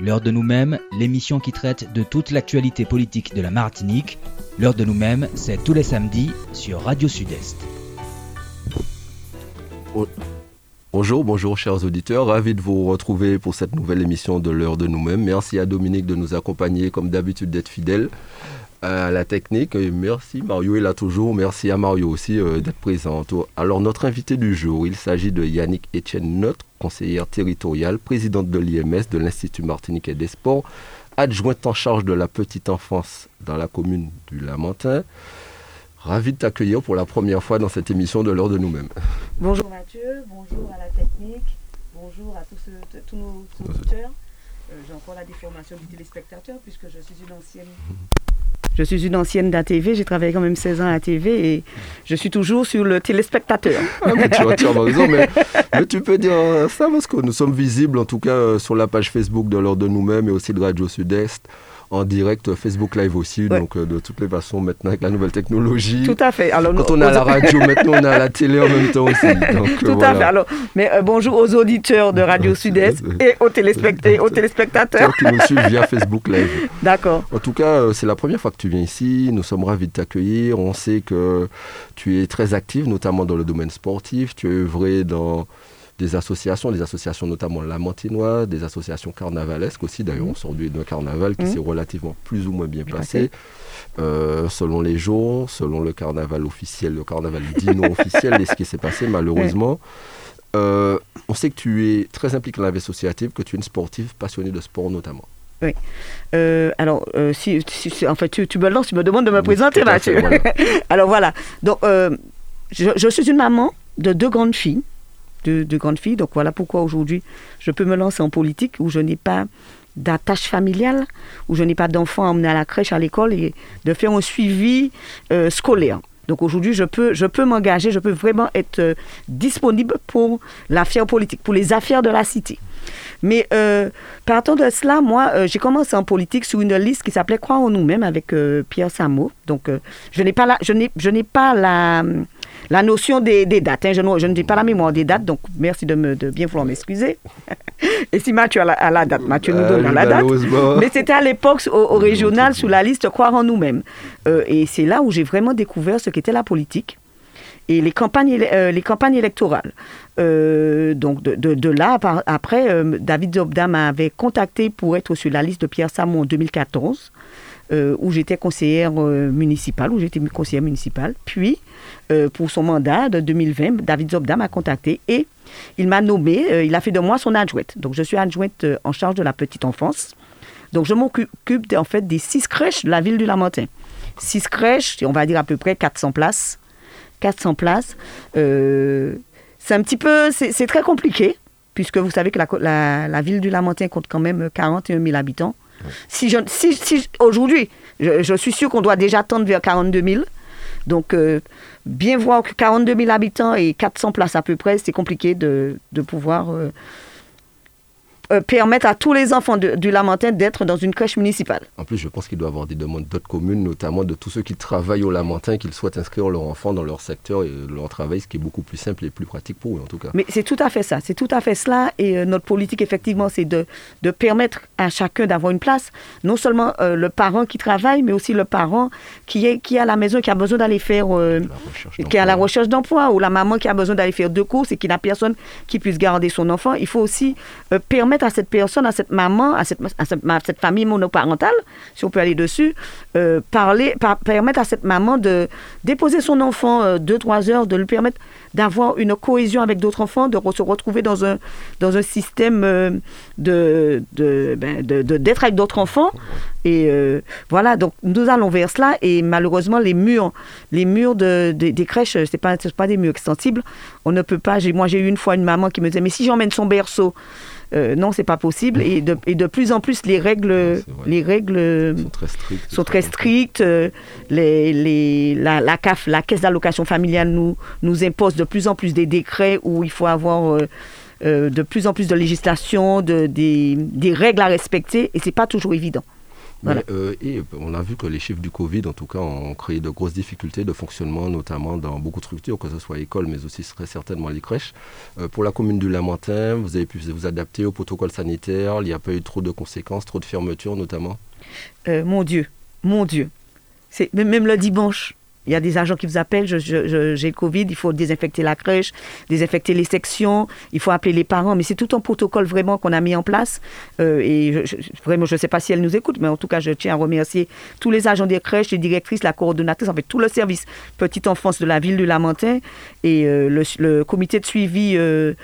L'heure de nous-mêmes, l'émission qui traite de toute l'actualité politique de la Martinique. L'heure de nous-mêmes, c'est tous les samedis sur Radio Sud-Est. Bonjour, bonjour chers auditeurs, ravi de vous retrouver pour cette nouvelle émission de l'heure de nous-mêmes. Merci à Dominique de nous accompagner comme d'habitude d'être fidèle à la technique. merci, Mario est là toujours. Merci à Mario aussi euh, d'être présent. Alors, notre invité du jour, il s'agit de Yannick Etienne notre conseillère territoriale, présidente de l'IMS, de l'Institut Martinique et des Sports, adjointe en charge de la petite enfance dans la commune du Lamentin. Ravi de t'accueillir pour la première fois dans cette émission de l'heure de nous-mêmes. Bonjour Mathieu, bonjour à la technique, bonjour à tous, tous nos auditeurs. Euh, j'ai encore la déformation du téléspectateur puisque je suis une ancienne je suis une ancienne d'ATV, j'ai travaillé quand même 16 ans à ATV et je suis toujours sur le téléspectateur. Ah, tu as raison, mais, tu peux dire ça parce que nous sommes visibles en tout cas euh, sur la page Facebook de l'ordre de nous-mêmes et aussi de Radio Sud-Est en direct Facebook Live aussi. Donc, euh, de toutes les façons, maintenant, avec la nouvelle technologie. Tout à fait. Alors, Quand on a la radio, maintenant, on a la télé en même temps aussi. Tout à fait. Alors, mais euh, bonjour aux auditeurs de Radio Sud-Est et aux, aux téléspectateurs. qui nous suivent via Facebook Live. D'accord. En tout cas, euh, c'est la première fois que tu viens ici. Nous sommes ravis de t'accueillir. On sait que tu es très active, notamment dans le domaine sportif. Tu es œuvré dans des associations, des associations notamment Lamantinois, des associations carnavalesques aussi. D'ailleurs, on sort d'un carnaval qui mmh. s'est relativement plus ou moins bien passé. Euh, selon les jours, selon le carnaval officiel, le carnaval dit non officiel et ce qui s'est passé malheureusement. Euh, on sait que tu es très impliqué dans la vie associative, que tu es une sportive passionnée de sport notamment. Oui. Euh, alors, si, en fait, tu, me lances, tu me demandes de me présenter, Mathieu. alors voilà. Donc, je, je, suis une maman de deux grandes filles de, grandes filles. Donc voilà pourquoi aujourd'hui je peux me lancer en politique où je n'ai pas d'attache familiale, où je n'ai pas d'enfants à emmener à la crèche, à l'école et de faire un suivi euh, scolaire. Donc aujourd'hui, je peux, m'engager, je peux vraiment être euh, disponible pour l'affaire politique, pour les affaires de la cité. Mais euh, partant de cela, moi, j'ai commencé en politique sur une liste qui s'appelait Croire en nous-mêmes avec Pierre Samo. Donc, je n'ai pas la, je n'ai pas la, la notion des, dates. Hein, je, ne, dis pas la mémoire des dates, donc merci de, me, de bien vouloir m'excuser. Et si Mathieu a la, date, Mathieu nous donne la date. Mais c'était à l'époque au, régional sous la liste Croire en nous-mêmes. Euh, et c'est là où j'ai vraiment découvert ce qu'était la politique et les campagnes, euh, les campagnes électorales. Euh, donc de, là, après, David Zobda m'avait contacté pour être sur la liste de Pierre Samon en 2014. Où j'étais conseillère municipale, où j'étais conseillère municipale. Puis, euh, pour son mandat de 2020, David Zobda m'a contacté et il m'a nommé, euh, il a fait de moi son adjointe. Donc je suis adjointe euh, en charge de la petite enfance. Donc je m'occupe en fait des six crèches de la ville du Lamentin. Six crèches, on va dire à peu près 400 places. 400 places. c'est un petit peu, c'est très compliqué, puisque vous savez que la, la, ville du Lamentin compte quand même 41 000 habitants. Si, aujourd'hui, je, suis sûr qu'on doit déjà tendre vers 42 000. Donc, bien voir que 42 000 habitants et 400 places à peu près, c'est compliqué de, de pouvoir euh, euh, permettre à tous les enfants du Lamentin d'être dans une crèche municipale. En plus, je pense qu'il doit y avoir des demandes d'autres communes, notamment de tous ceux qui travaillent au Lamentin, qu'ils souhaitent inscrire leurs enfants dans leur secteur et leur travail, ce qui est beaucoup plus simple et plus pratique pour eux en tout cas. Mais c'est tout à fait ça, c'est tout à fait cela. Et euh, notre politique, effectivement, c'est de, de, permettre à chacun d'avoir une place. Non seulement euh, le parent qui travaille, mais aussi le parent qui est qui est à la maison, qui a besoin d'aller faire, qui est à la recherche d'emploi, ou la maman qui a besoin d'aller faire deux courses et qui n'a personne qui puisse garder son enfant. Il faut aussi permettre à cette personne, à cette maman, à cette, famille monoparentale, si on peut aller dessus, euh, parler, permettre à cette maman de déposer son enfant euh, deux, trois heures, de lui permettre d'avoir une cohésion avec d'autres enfants, de se retrouver dans un, dans un système euh, ben, de, de, d'être avec d'autres enfants. Et voilà, donc nous allons vers cela. Et malheureusement, les murs, les murs de, des crèches, ce n'est pas, pas des murs extensibles. On ne peut pas. Moi, j'ai eu une fois une maman qui me disait, mais si j'emmène son berceau, euh, non, c'est pas possible. Et de, et de, plus en plus, les règles, les règles sont très strictes. Euh, les, les, la, la, CAF, la Caisse d'allocation familiale, nous, nous impose de plus en plus des décrets où il faut avoir euh, de plus en plus de législation, de, des, des règles à respecter, et c'est pas toujours évident. Euh, et on a vu que les chiffres du Covid, en tout cas, ont créé de grosses difficultés de fonctionnement, notamment dans beaucoup de structures, que ce soit école, mais aussi très certainement les crèches. Euh, pour la commune du Lamentin, vous avez pu vous adapter au protocole sanitaire. Il n'y a pas eu trop de conséquences, trop de fermetures, notamment. mon Dieu, mon Dieu. C'est même le dimanche. Il y a des agents qui vous appellent, j'ai le Covid, il faut désinfecter la crèche, désinfecter les sections, il faut appeler les parents. Mais c'est tout un protocole vraiment qu'on a mis en place. Euh, et vraiment, je ne sais pas si elle nous écoute, mais en tout cas, je tiens à remercier tous les agents des crèches, les directrices, la coordonnatrice, en fait, tout le service petite enfance de la ville de Lamentin et euh, le, comité de suivi. Euh,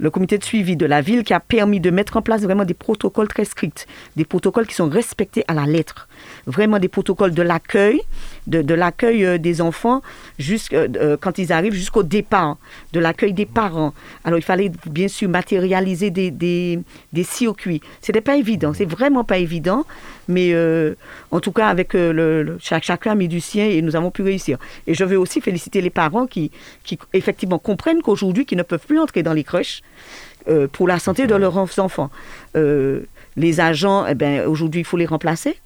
le comité de suivi de la ville qui a permis de mettre en place vraiment des protocoles très stricts, des protocoles qui sont respectés à la lettre vraiment des protocoles de l'accueil, de, l'accueil euh, des enfants euh, euh, quand ils arrivent jusqu'au départ, de l'accueil des parents. Alors il fallait bien sûr matérialiser des, des, des circuits. C'était pas évident, c'est vraiment pas évident, mais en tout cas avec le, chacun a mis du sien et nous avons pu réussir. Et je veux aussi féliciter les parents qui, qui effectivement comprennent qu'aujourd'hui qu'ils ne peuvent plus entrer dans les crèches. pour la santé de leurs enfants. les agents, eh ben, aujourd'hui, il faut les remplacer.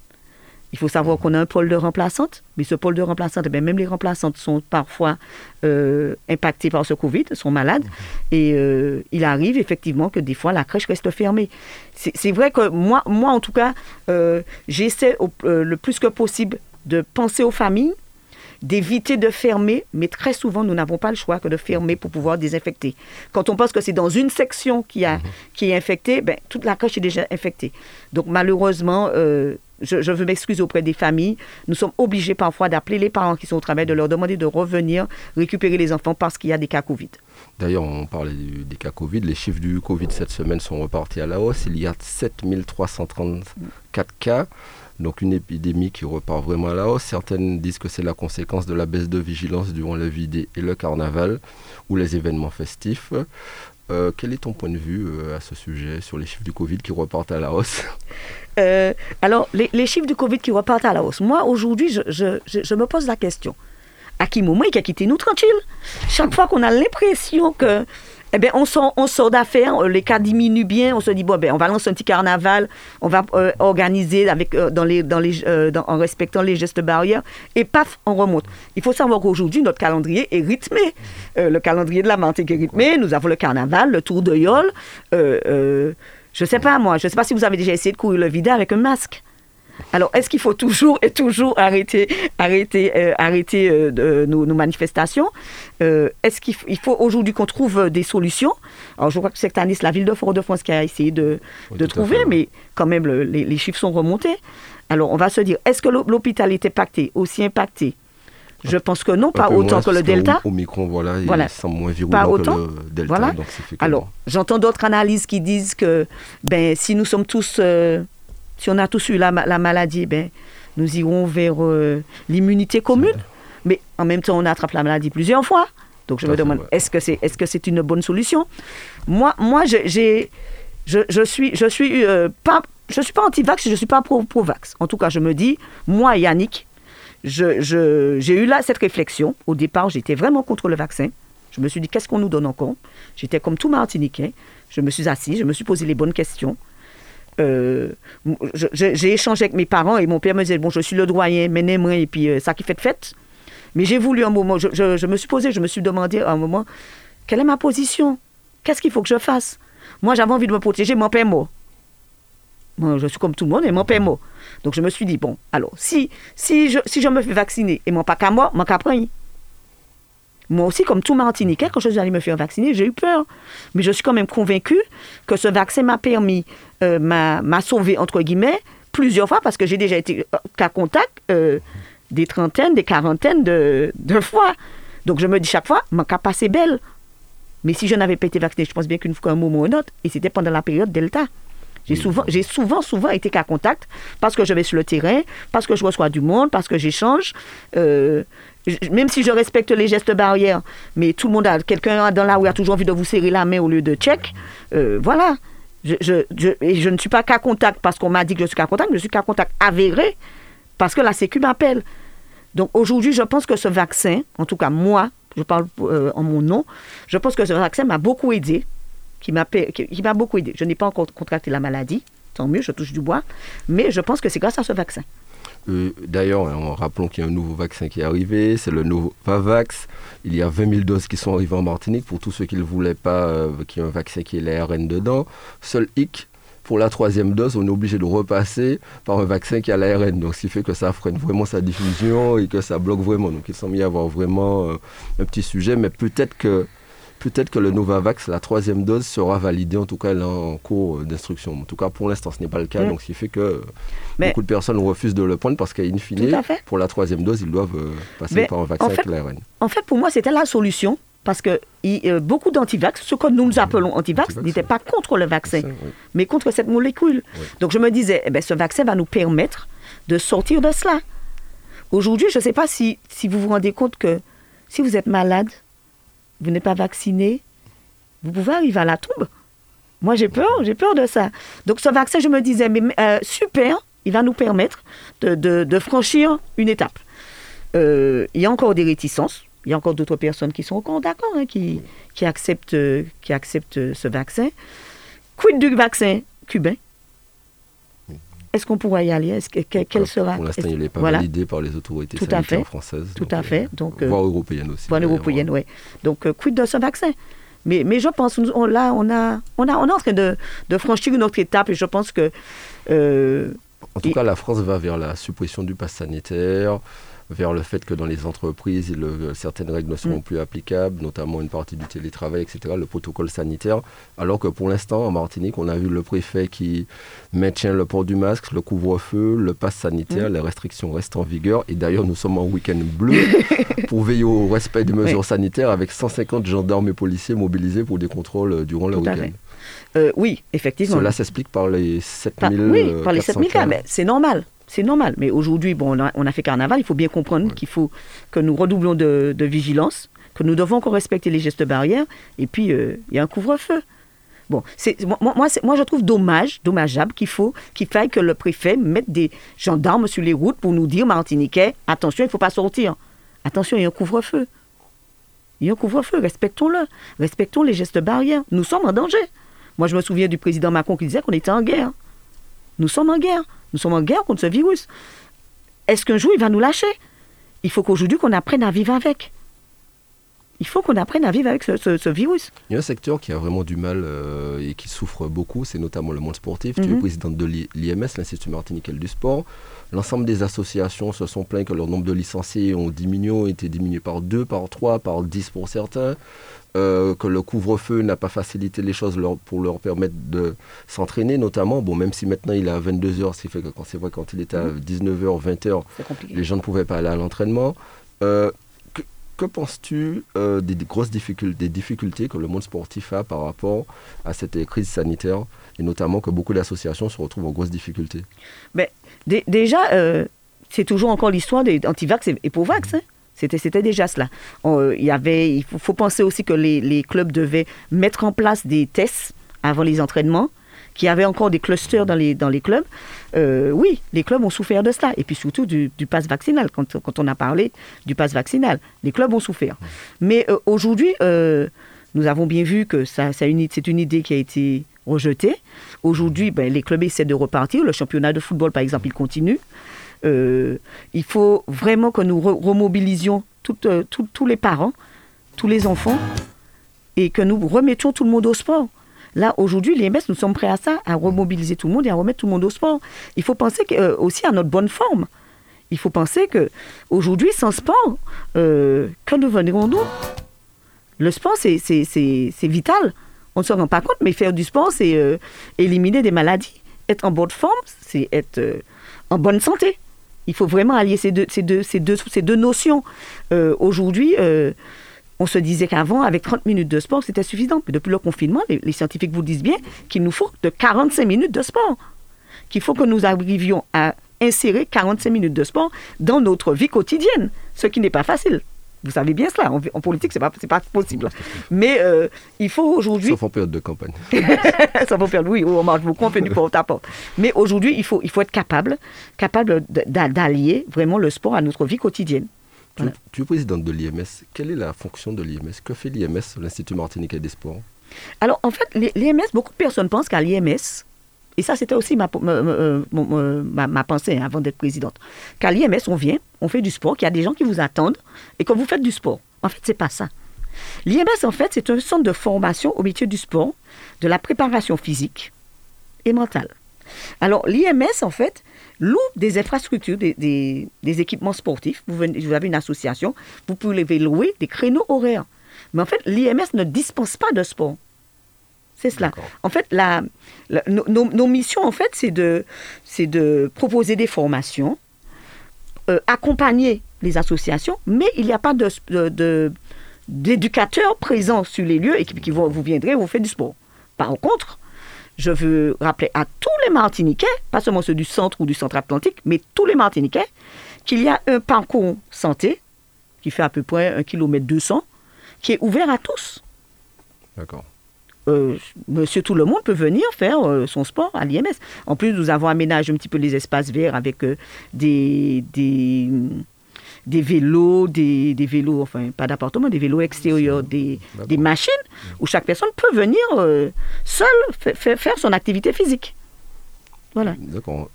Il faut savoir qu'on a un pôle de remplaçantes, mais ce pôle de remplaçantes, eh même les remplaçantes sont parfois euh, impactées par ce Covid, sont malades. Mhm. Et euh, il arrive effectivement que des fois la crèche reste fermée. C'est vrai que moi, moi, en tout cas, euh, j'essaie le plus que possible de penser aux familles, d'éviter de fermer, mais très souvent, nous n'avons pas le choix que de fermer pour pouvoir désinfecter. Quand on pense que c'est dans une section qui, a, mhm. qui est infectée, ben, toute la crèche est déjà infectée. Donc malheureusement, je, veux m'excuser auprès des familles. Nous sommes obligés parfois d'appeler les parents qui sont au travail, de leur demander de revenir récupérer les enfants parce qu'il y a des cas Covid. D'ailleurs, on parlait des cas Covid. Les chiffres du Covid cette semaine sont repartis à la hausse. Il y a 7334 cas. Donc une épidémie qui repart vraiment à la hausse. Certaines disent que c'est la conséquence de la baisse de vigilance durant le vide et le carnaval ou les événements festifs. Euh, quel est ton point de vue euh, à ce sujet sur les chiffres du Covid qui repartent à la hausse? Euh, Alors, les, chiffres du Covid qui repartent à la hausse. Moi, aujourd'hui, je, me pose la question. À qui moment il a quitté nous tranquille Chaque fois qu'on a l'impression que eh bien, on sort, d'affaires, euh, les cas diminuent bien, on se dit, bon, ben, on va lancer un petit carnaval, on va euh, organiser euh, en respectant les gestes barrières, et paf, on remonte. Il faut savoir qu'aujourd'hui, notre calendrier est rythmé. le calendrier de la Mantique est rythmé, nous avons le carnaval, le tour de Yol. je ne sais pas, moi, je ne sais pas si vous avez déjà essayé de courir le vide avec un masque. Alors, est-ce qu'il faut toujours et toujours arrêter, arrêter, euh, arrêter euh, nos, manifestations? Euh, Est-ce qu'il faut aujourd'hui qu'on trouve des solutions? Alors, je crois que cette année, c'est la ville de Fort-de-France qui a essayé de, trouver, mais quand même, les, chiffres sont remontés. Alors, on va se dire, est-ce que l'hôpital est impacté, aussi impacté? Je pense que non, pas autant que le Delta. Au, micron, voilà, il semble moins virulent pas autant. que le Delta. Voilà. Alors, j'entends d'autres analyses qui disent que ben, si nous sommes tous si on a tous eu la, maladie, ben, nous irons vers euh, l'immunité commune. Mais en même temps, on attrape la maladie plusieurs fois. Donc je me demande, est-ce que c'est une bonne solution? Moi, moi, j'ai, je, je suis, je suis euh, pas, je suis pas anti-vax, je suis pas pro-vax. en tout cas, je me dis, moi, Yannick, je, j'ai eu là cette réflexion. Au départ, j'étais vraiment contre le vaccin. Je me suis dit, qu'est-ce qu'on nous donne encore? J'étais comme tout Martiniquais. Je me suis assis, je me suis posé les bonnes questions. Euh, j'ai échangé avec mes parents et mon père me disait Bon, je suis le doyen, mais moi, et puis euh, ça qui fait de fête. Mais j'ai voulu un moment, je, me suis posé, je me suis demandé un moment Quelle est ma position? Qu'est-ce qu'il faut que je fasse? Moi, j'avais envie de me protéger, mon père mort. Moi, je suis comme tout le monde, et mon père mort. Donc, je me suis dit Bon, alors, si, si, je, si je me fais vacciner et mon pas qu'à moi, mon qu'à moi aussi, comme tout Martiniquais, quand je suis allée me faire vacciner, j'ai eu peur. Mais je suis quand même convaincue que ce vaccin m'a permis, euh, m'a sauvé, entre guillemets, plusieurs fois, parce que j'ai déjà été cas contact euh, des trentaines, des quarantaines de, fois. Donc je me dis chaque fois, ma cas passé belle. Mais si je n'avais pas été vacciné, je pense bien qu'une fois un moment ou un autre, et c'était pendant la période Delta. J'ai souvent, j'ai souvent, souvent été cas contact parce que je vais sur le terrain, parce que je reçois du monde, parce que j'échange. Euh, même si je respecte les gestes barrières, mais tout le monde a, quelqu'un dans la rue a toujours envie de vous serrer la main au lieu de check. Euh, voilà. Je, je, et je ne suis pas cas contact parce qu'on m'a dit que je suis cas contact, mais je suis cas contact avéré parce que la Sécu m'appelle. Donc aujourd'hui, je pense que ce vaccin, en tout cas moi, je parle euh, en mon nom, je pense que ce vaccin m'a beaucoup aidé, qui m'a, beaucoup aidé. Je n'ai pas encore contracté la maladie, tant mieux, je touche du bois. Mais je pense que c'est grâce à ce vaccin. Euh, d'ailleurs, hein, rappelons qu'il y a un nouveau vaccin qui est arrivé, c'est le Novavax. Il y a 20 000 doses qui sont arrivées en Martinique pour tous ceux qui ne voulaient pas euh, qu'il y ait un vaccin qui ait l'ARN dedans. Seul hic, pour la troisième dose, on est obligé de repasser par un vaccin qui a l'ARN. Donc, ce qui fait que ça freine vraiment sa diffusion et que ça bloque vraiment. Donc, sont mis à avoir vraiment euh, un petit sujet, mais peut-être que peut-être que le Novavax, la troisième dose, sera validée, en tout cas, là, en cours d'instruction. En tout cas, pour l'instant, ce n'est pas le cas, mm. donc ce qui fait que beaucoup de personnes refusent de le prendre parce qu'à fine, pour la troisième dose, ils doivent euh, passer par un vaccin avec l'ARN. En fait, pour moi, c'était la solution parce que euh, beaucoup d'antivax, ce que nous, appelons antivax, n'étaient pas contre le vaccin, mais contre cette molécule. Donc je me disais, eh ben, ce vaccin va nous permettre de sortir de cela. Aujourd'hui, je ne sais pas si, si vous vous rendez compte que si vous êtes malade, vous n'êtes pas vacciné, vous pouvez arriver à la tombe. Moi, j'ai peur, j'ai peur de ça. Donc, ce vaccin, je me disais, mais euh, super, il va nous permettre de, franchir une étape. Euh, il y a encore des réticences. Il y a encore d'autres personnes qui sont encore d'accord, hein, qui, qui, acceptent, qui acceptent ce vaccin. Quid du vaccin cubain? Est-ce qu'on pourra y aller? Est-ce que, quel sera Pour l'instant, il n'est pas validé par les autorités Tout sanitaires françaises. Tout à fait. Euh, donc, euh, voire européennes aussi. Voire européennes, oui. Donc, euh, quid de ce vaccin? Mais, mais je pense, on, là, on, a, on, a, on est en train de, de franchir une autre étape et je pense que... en tout cas, la France va vers la suppression du pass sanitaire, vers le fait que dans les entreprises, certaines règles ne seront mm. plus applicables, notamment une partie du télétravail, etc., le protocole sanitaire. Alors que pour l'instant, en Martinique, on a vu le préfet qui maintient le port du masque, le couvre-feu, le pass sanitaire, mm. les restrictions restent en vigueur. Et d'ailleurs, nous sommes en week-end bleu pour veiller au respect des mesures sanitaires avec 150 gendarmes et policiers mobilisés pour des contrôles durant le week-end. Euh, oui, effectivement. Cela s'explique par les 7000 cas. Oui, par les 7000 cas, mais c'est normal c'est normal. Mais aujourd'hui, bon, on a, fait carnaval, il faut bien comprendre qu'il faut que nous redoublons de, vigilance, que nous devons encore respecter les gestes barrières, et puis euh, il y a un couvre-feu. Bon, c'est, moi, moi, je trouve dommage, dommageable qu'il faut qu'il faille que le préfet mette des gendarmes sur les routes pour nous dire, Martiniquais, attention, il ne faut pas sortir. Attention, il y a un couvre-feu. Il y a un couvre-feu, respectons-le. Respectons les gestes barrières. Nous sommes en danger. Moi, je me souviens du président Macron qui disait qu'on était en guerre. Nous sommes en guerre. Nous sommes en guerre contre ce virus. Est-ce qu'un jour il va nous lâcher? Il faut qu'aujourd'hui qu'on apprenne à vivre avec. Il faut qu'on apprenne à vivre avec ce, virus. Il y a un secteur qui a vraiment du mal euh, et qui souffre beaucoup, c'est notamment le monde sportif. Tu es mhm. présidente de l'IMS, l'Institut martiniquel du sport. L'ensemble des associations se sont plaints que leur nombre de licenciés ont diminué, ont été diminués par deux, par trois, par dix pour certains. Euh, que le couvre-feu n'a pas facilité les choses pour leur permettre de s'entraîner, notamment. Bon, même si maintenant il est à 22h, ce qui fait que quand c'est vrai, quand il était à 19h, mmh. 20h, les gens ne pouvaient pas aller à l'entraînement. Euh, que, penses-tu euh, des, grosses difficultés, des difficultés que le monde sportif a par rapport à cette crise sanitaire et notamment que beaucoup d'associations se retrouvent en grosses difficultés? Mais, Déjà, c'est toujours encore l'histoire des anti-vax et, pour vax. Hein. C'était déjà cela. Euh, il, y avait, il faut, penser aussi que les, clubs devaient mettre en place des tests avant les entraînements, qu'il y avait encore des clusters dans les, dans les clubs. Euh, oui, les clubs ont souffert de cela. Et puis surtout du, pass vaccinal. Quand, quand, on a parlé du pass vaccinal, les clubs ont souffert. Mais euh, aujourd'hui, nous avons bien vu que ça, c'est une, idée qui a été rejetée. Aujourd'hui, ben, les clubs essaient de repartir. Le championnat de football, par exemple, il continue. Euh, il faut vraiment que nous remobilisions euh, tous les parents, tous les enfants, et que nous remettions tout le monde au sport. Là, aujourd'hui, les MS, nous sommes prêts à ça, à remobiliser tout le monde et à remettre tout le monde au sport. Il faut penser euh, aussi à notre bonne forme. Il faut penser que aujourd'hui, sans sport, euh, que devenirons-nous Le sport, c'est vital. On ne se rend pas compte, mais faire du sport, c'est éliminer des maladies. Être en bonne forme, c'est être en bonne santé. Il faut vraiment allier ces deux, ces deux, ces deux, ces deux notions. Euh, aujourd'hui, euh, on se disait qu'avant, avec 30 minutes de sport, c'était suffisant. Mais depuis le confinement, les, scientifiques vous disent bien qu'il nous faut de 45 minutes de sport. Qu'il faut que nous arrivions à insérer 45 minutes de sport dans notre vie quotidienne, ce qui n'est pas facile. Vous savez bien cela. En, politique, ce n'est pas, pas possible. Mais euh, il faut aujourd'hui. Sauf en période de campagne. Sauf en période, oui, on marche beaucoup, on fait du porte-à-porte. Mais aujourd'hui, il faut, il faut être capable, capable d'allier vraiment le sport à notre vie quotidienne. Tu, es présidente de l'IMS. Quelle est la fonction de l'IMS? Que fait l'IMS, l'Institut Martinique des Sports? Alors, en fait, l'IMS, beaucoup de personnes pensent qu'à l'IMS, et ça c'était aussi ma, ma, ma, pensée hein, avant d'être présidente, qu'à l'IMS, on vient, on fait du sport, qu'il y a des gens qui vous attendent et que vous faites du sport. En fait, c'est pas ça. L'IMS, en fait, c'est un centre de formation au métier du sport, de la préparation physique et mentale. Alors, l'IMS, en fait, loue des infrastructures, des, des, équipements sportifs. Vous, vous, avez une association, vous pouvez louer des créneaux horaires. Mais en fait, l'IMS ne dispense pas de sport. C'est cela. En fait, la, nos, missions, en fait, c'est de, de proposer des formations, euh, accompagner les associations, mais il n'y a pas de, d'éducateurs présents sur les lieux et qui, vont, vous viendrez vous faire du sport. Par contre, je veux rappeler à tous les Martiniquais, pas seulement ceux du centre ou du centre atlantique, mais tous les Martiniquais, qu'il y a un parcours santé qui fait à peu près 1 km 200, qui est ouvert à tous. D'accord. Euh, monsieur tout le monde peut venir faire euh, son sport à l'IMS. En plus, nous avons aménagé un petit peu les espaces verts avec euh, des, des, des, vélos, des, des, vélos, enfin pas d'appartement, des vélos extérieurs, des, des, machines où chaque personne peut venir seule faire son activité physique. Voilà.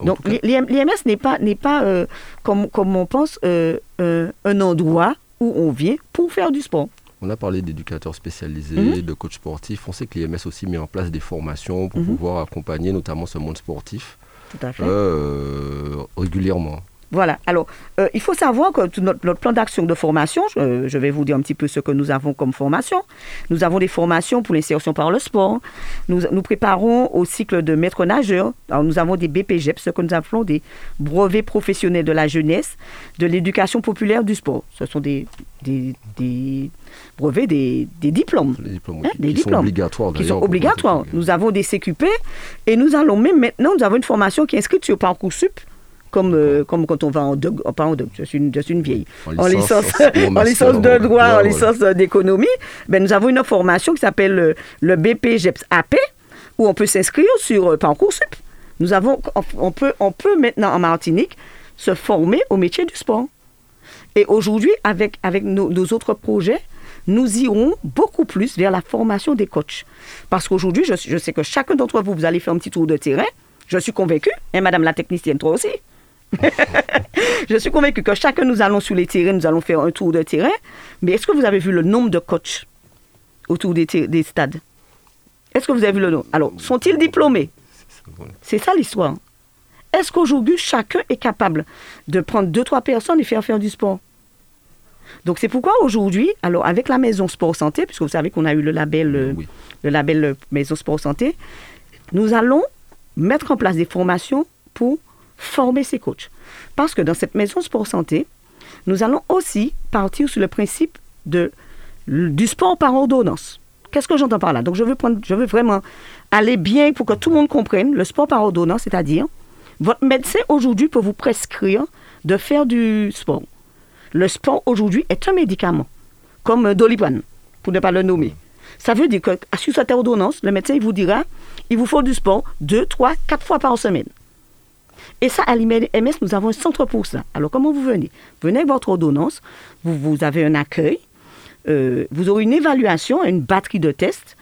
Donc l'IMS n'est pas, n'est pas comme, comme on pense, un endroit où on vient pour faire du sport. On a parlé d'éducateurs spécialisés, mhm. de coachs sportifs. On sait que l'IMS aussi met en place des formations pour mhm. pouvoir accompagner notamment ce monde sportif euh, régulièrement. Voilà. Alors, euh, il faut savoir que notre, plan d'action de formation, je, vais vous dire un petit peu ce que nous avons comme formation. Nous avons des formations pour l'insertion par le sport. Nous, nous préparons au cycle de maître nageur. Alors, nous avons des BPGEP, ce que nous appelons des brevets professionnels de la jeunesse, de l'éducation populaire du sport. Ce sont des, des, brevets, des, diplômes. Des diplômes, hein, qui, sont obligatoires. Qui sont obligatoires. Nous avons des CQP et nous allons même maintenant, nous avons une formation qui est inscrite sur Parcoursup comme, euh, comme quand on va en doc, pas en doc, je suis une, je suis une vieille, en licence, en licence, de droit, en licence d'économie, ben, nous avons une formation qui s'appelle le, le BPGEPS AP, où on peut s'inscrire sur euh, Parcoursup. Nous avons, on peut, on peut maintenant en Martinique se former au métier du sport. Et aujourd'hui, avec, avec nos, nos, autres projets, nous irons beaucoup plus vers la formation des coachs. Parce qu'aujourd'hui, je, je, sais que chacun d'entre vous, vous allez faire un petit tour de terrain. Je suis convaincue, et Madame la technicienne, toi aussi, je suis convaincu que chacun nous allons sur les terrains, nous allons faire un tour de terrain. Mais est-ce que vous avez vu le nombre de coachs autour des, des stades? Est-ce que vous avez vu le nombre Alors, sont-ils diplômés? C'est ça l'histoire. Est-ce qu'aujourd'hui, chacun est capable de prendre deux, trois personnes et faire faire du sport? Donc c'est pourquoi aujourd'hui, alors avec la maison sport santé, puisque vous savez qu'on a eu le label, euh, le label euh, maison sport santé, nous allons mettre en place des formations pour former ces coachs. Parce que dans cette maison sport santé, nous allons aussi partir sur le principe de, du sport par ordonnance. Qu'est-ce que j'entends par là? Donc je veux, vraiment aller bien pour que tout le monde comprenne le sport par ordonnance, c'est-à-dire votre médecin aujourd'hui peut vous prescrire de faire du sport. Le sport aujourd'hui est un médicament, comme Doliprane, pour ne pas le nommer. Ça veut dire que sur cette ordonnance, le médecin vous dira, il vous faut du sport deux, trois, quatre fois par semaine. Et ça, à l'IMS, nous avons un centre pour ça. Alors, comment vous venez? Venez avec votre ordonnance, vous, vous avez un accueil, euh, vous aurez une évaluation, une batterie de tests.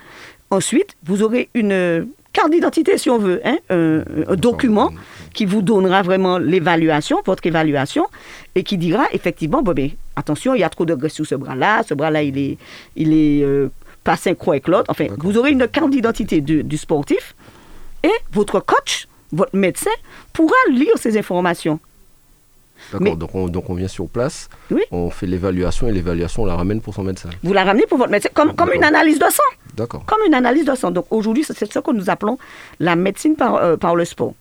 Ensuite, vous aurez une carte d'identité, si on veut, hein, un, document qui vous donnera vraiment l'évaluation, votre évaluation, et qui dira effectivement, bon, ben, attention, il y a trop de graisse sur ce bras-là, ce bras-là, il est, il est euh, pas synchro avec l'autre. Enfin, vous aurez une carte d'identité du sportif, et votre coach votre médecin pourra lire ces informations. D'accord, donc, on, donc on vient sur place, on fait l'évaluation et l'évaluation, on la ramène pour son médecin. Vous la ramenez pour votre médecin, comme, comme une analyse de sang. D'accord. Comme une analyse de sang. Donc aujourd'hui, c'est ce que nous appelons la médecine par, euh, par le sport.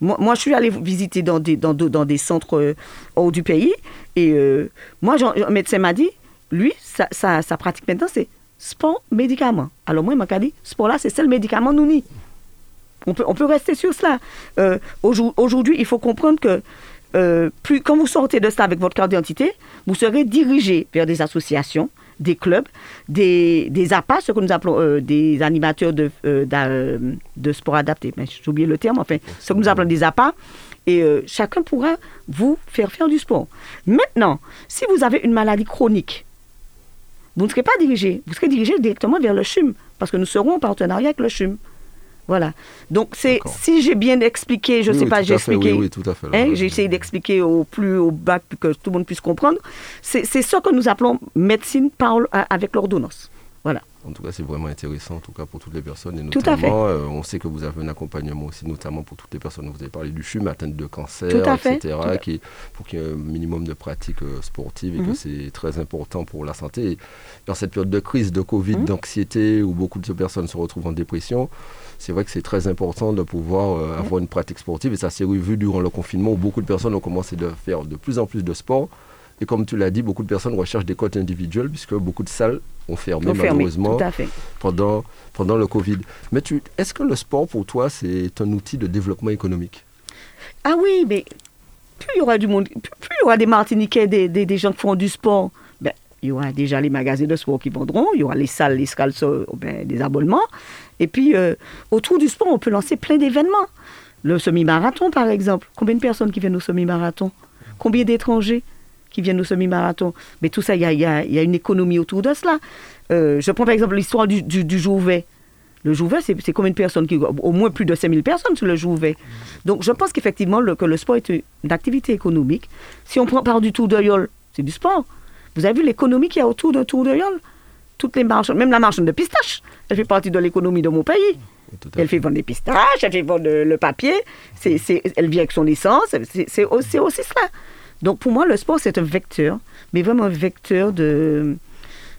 Moi, je suis allée visiter dans des, dans, dans des centres euh, hors du pays et euh, moi, un médecin m'a dit, lui, sa, pratique maintenant, c'est sport, médicament. Alors moi, il m'a dit, sport là, c'est le médicament nous ni. On peut, on peut rester sur cela. Euh, aujourd'hui, il faut comprendre que euh, plus, quand vous sortez de ça avec votre carte d'identité, vous serez dirigé vers des associations, des clubs, des, des APA, ce que nous appelons euh, des animateurs de, de sport adapté. J'ai oublié le terme, enfin, ce que nous appelons des APA. Et chacun pourra vous faire faire du sport. Maintenant, si vous avez une maladie chronique, vous ne serez pas dirigé. Vous serez dirigé directement vers le CHUM, parce que nous serons en partenariat avec le CHUM. Voilà. Donc, c'est si j'ai bien expliqué, je ne sais pas, j'ai expliqué. Oui, tout à fait. Hein, j'ai essayé d'expliquer au plus au bas que tout le monde puisse comprendre. C'est ce que nous appelons médecine parle avec l'ordonnance. Voilà. En tout cas, c'est vraiment intéressant, en tout cas pour toutes les personnes. Et notamment, tout à fait. Euh, on sait que vous avez un accompagnement aussi, notamment pour toutes les personnes. Vous avez parlé du CHUM, atteinte de cancer, etc. Qui, pour qu'il y ait un minimum de pratiques euh, sportives et que mhm. c'est très important pour la santé. Et dans cette période de crise, de Covid, mhm. d'anxiété, où beaucoup de personnes se retrouvent en dépression, c'est vrai que c'est très important de pouvoir euh, avoir une pratique sportive. Et ça s'est revu durant le confinement où beaucoup de personnes ont commencé à faire de plus en plus de sport. Et comme tu l'as dit, beaucoup de personnes recherchent des cotes individuelles puisque beaucoup de salles ont fermé, malheureusement Pendant, pendant le Covid. Mais est-ce que le sport pour toi c'est un outil de développement économique? Ah oui, mais plus il y aura du monde, plus, il y aura des Martiniquais, des, des, gens qui font du sport, ben, il y aura déjà les magasins de sport qui vendront, il y aura les salles, les salles, ben, des abonnements. Et puis, euh, autour du sport, on peut lancer plein d'événements. Le semi-marathon, par exemple. Combien de personnes qui viennent au semi-marathon? Combien d'étrangers? Qui viennent au semi-marathon. Mais tout ça, il y a, une économie autour de cela. Euh, je prends par exemple l'histoire du, du, Jouvet. Le Jouvet, c'est combien de personnes qui, Au moins plus de 5000 personnes sur le Jouvet. Donc je pense qu'effectivement, que le sport est une activité économique. Si on prend, par du Tour de Yol, c'est du sport. Vous avez vu l'économie qu'il y a autour d'un Tour de Yol? Toutes les marches, même la marche de pistache, elle fait partie de l'économie de mon pays. Elle fait vendre des pistaches, elle fait vendre le, papier, elle vit avec son essence, c'est aussi, aussi cela. Donc pour moi, le sport, c'est un vecteur, mais vraiment un vecteur de,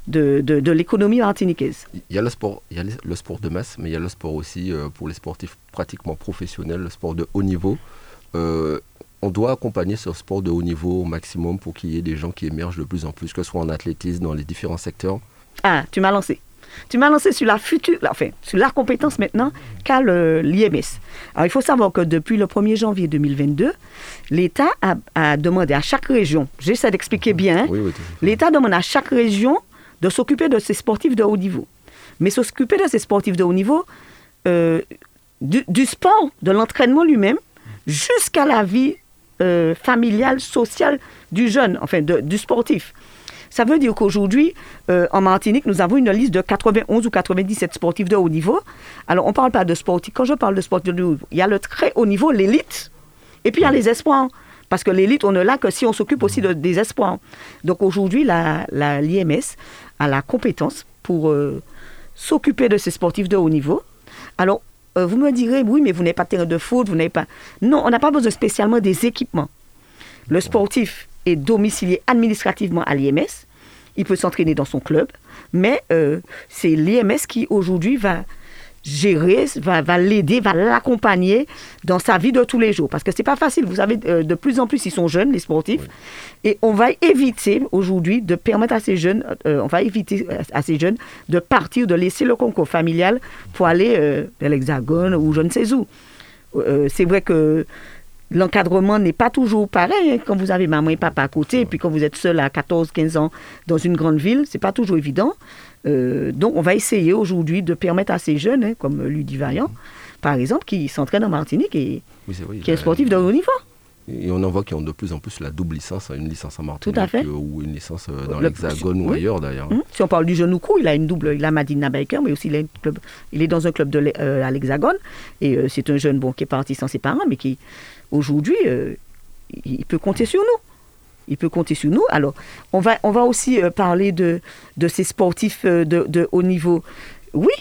de, de, l'économie martiniquaise. Il y a le sport, il y a le sport de masse, mais il y a le sport aussi euh, pour les sportifs pratiquement professionnels, le sport de haut niveau. Euh, on doit accompagner ce sport de haut niveau au maximum pour qu'il y ait des gens qui émergent de plus en plus, que ce soit en athlétisme, dans les différents secteurs. Ah, tu m'as lancé. Tu m'as lancé sur la future, enfin, sur la compétence maintenant qu'a l'IMS. Alors, il faut savoir que depuis le 1er janvier 2022, l'État a, demandé à chaque région, j'essaie d'expliquer bien, l'État demande à chaque région de s'occuper de ses sportifs de haut niveau. Mais s'occuper de ces sportifs de haut niveau, euh, du, sport, de l'entraînement lui-même, jusqu'à la vie euh, familiale, sociale du jeune, enfin du sportif. Ça veut dire qu'aujourd'hui, euh, en Martinique, nous avons une liste de 91 ou 97 sportifs de haut niveau. Alors, on ne parle pas de sportifs. Quand je parle de sportifs de haut niveau, il y a le très haut niveau, l'élite, et puis il y a les espoirs. Parce que l'élite, on ne l'a que si on s'occupe aussi de, des espoirs. Donc aujourd'hui, l'IMS la, a la compétence pour euh, s'occuper de ces sportifs de haut niveau. Alors, euh, vous me direz, oui, mais vous n'avez pas de terrain de foot, vous n'avez pas... Non, on n'a pas besoin spécialement des équipements. Le sportif, est domicilié administrativement à l'IMS. Il peut s'entraîner dans son club, mais euh, c'est l'IMS qui aujourd'hui va gérer, va, va l'aider, va l'accompagner dans sa vie de tous les jours. Parce que c'est pas facile. Vous savez, euh, de plus en plus, ils sont jeunes, les sportifs. Et on va éviter aujourd'hui de permettre à ces jeunes, euh, on va éviter à ces jeunes de partir, de laisser le concours familial pour aller vers l'Hexagone ou je ne sais où. c'est vrai que l'encadrement n'est pas toujours pareil. Hein. Quand vous avez maman et papa à côté, et puis quand vous êtes seul à 14, 15 ans dans une grande ville, c'est pas toujours évident. Euh, donc, on va essayer aujourd'hui de permettre à ces jeunes, hein, comme Ludie Vaillant, par exemple, qui s'entraînent en Martinique et qui est sportif de haut niveau. Et on en voit qui ont de plus en plus la double licence, une licence en Martinique euh, ou une licence euh, dans l'Hexagone ou ailleurs d'ailleurs. Hum. Si on parle du jeune coup, il a une double, il a Madina Baker, mais aussi il, club, il est dans un club de, à l'Hexagone. Et c'est un jeune bon, qui est parti sans ses parents, mais qui aujourd'hui, euh, il peut compter sur nous. Il peut compter sur nous. Alors, on va, on va aussi euh, parler de, de ces sportifs euh, de, haut niveau. Oui,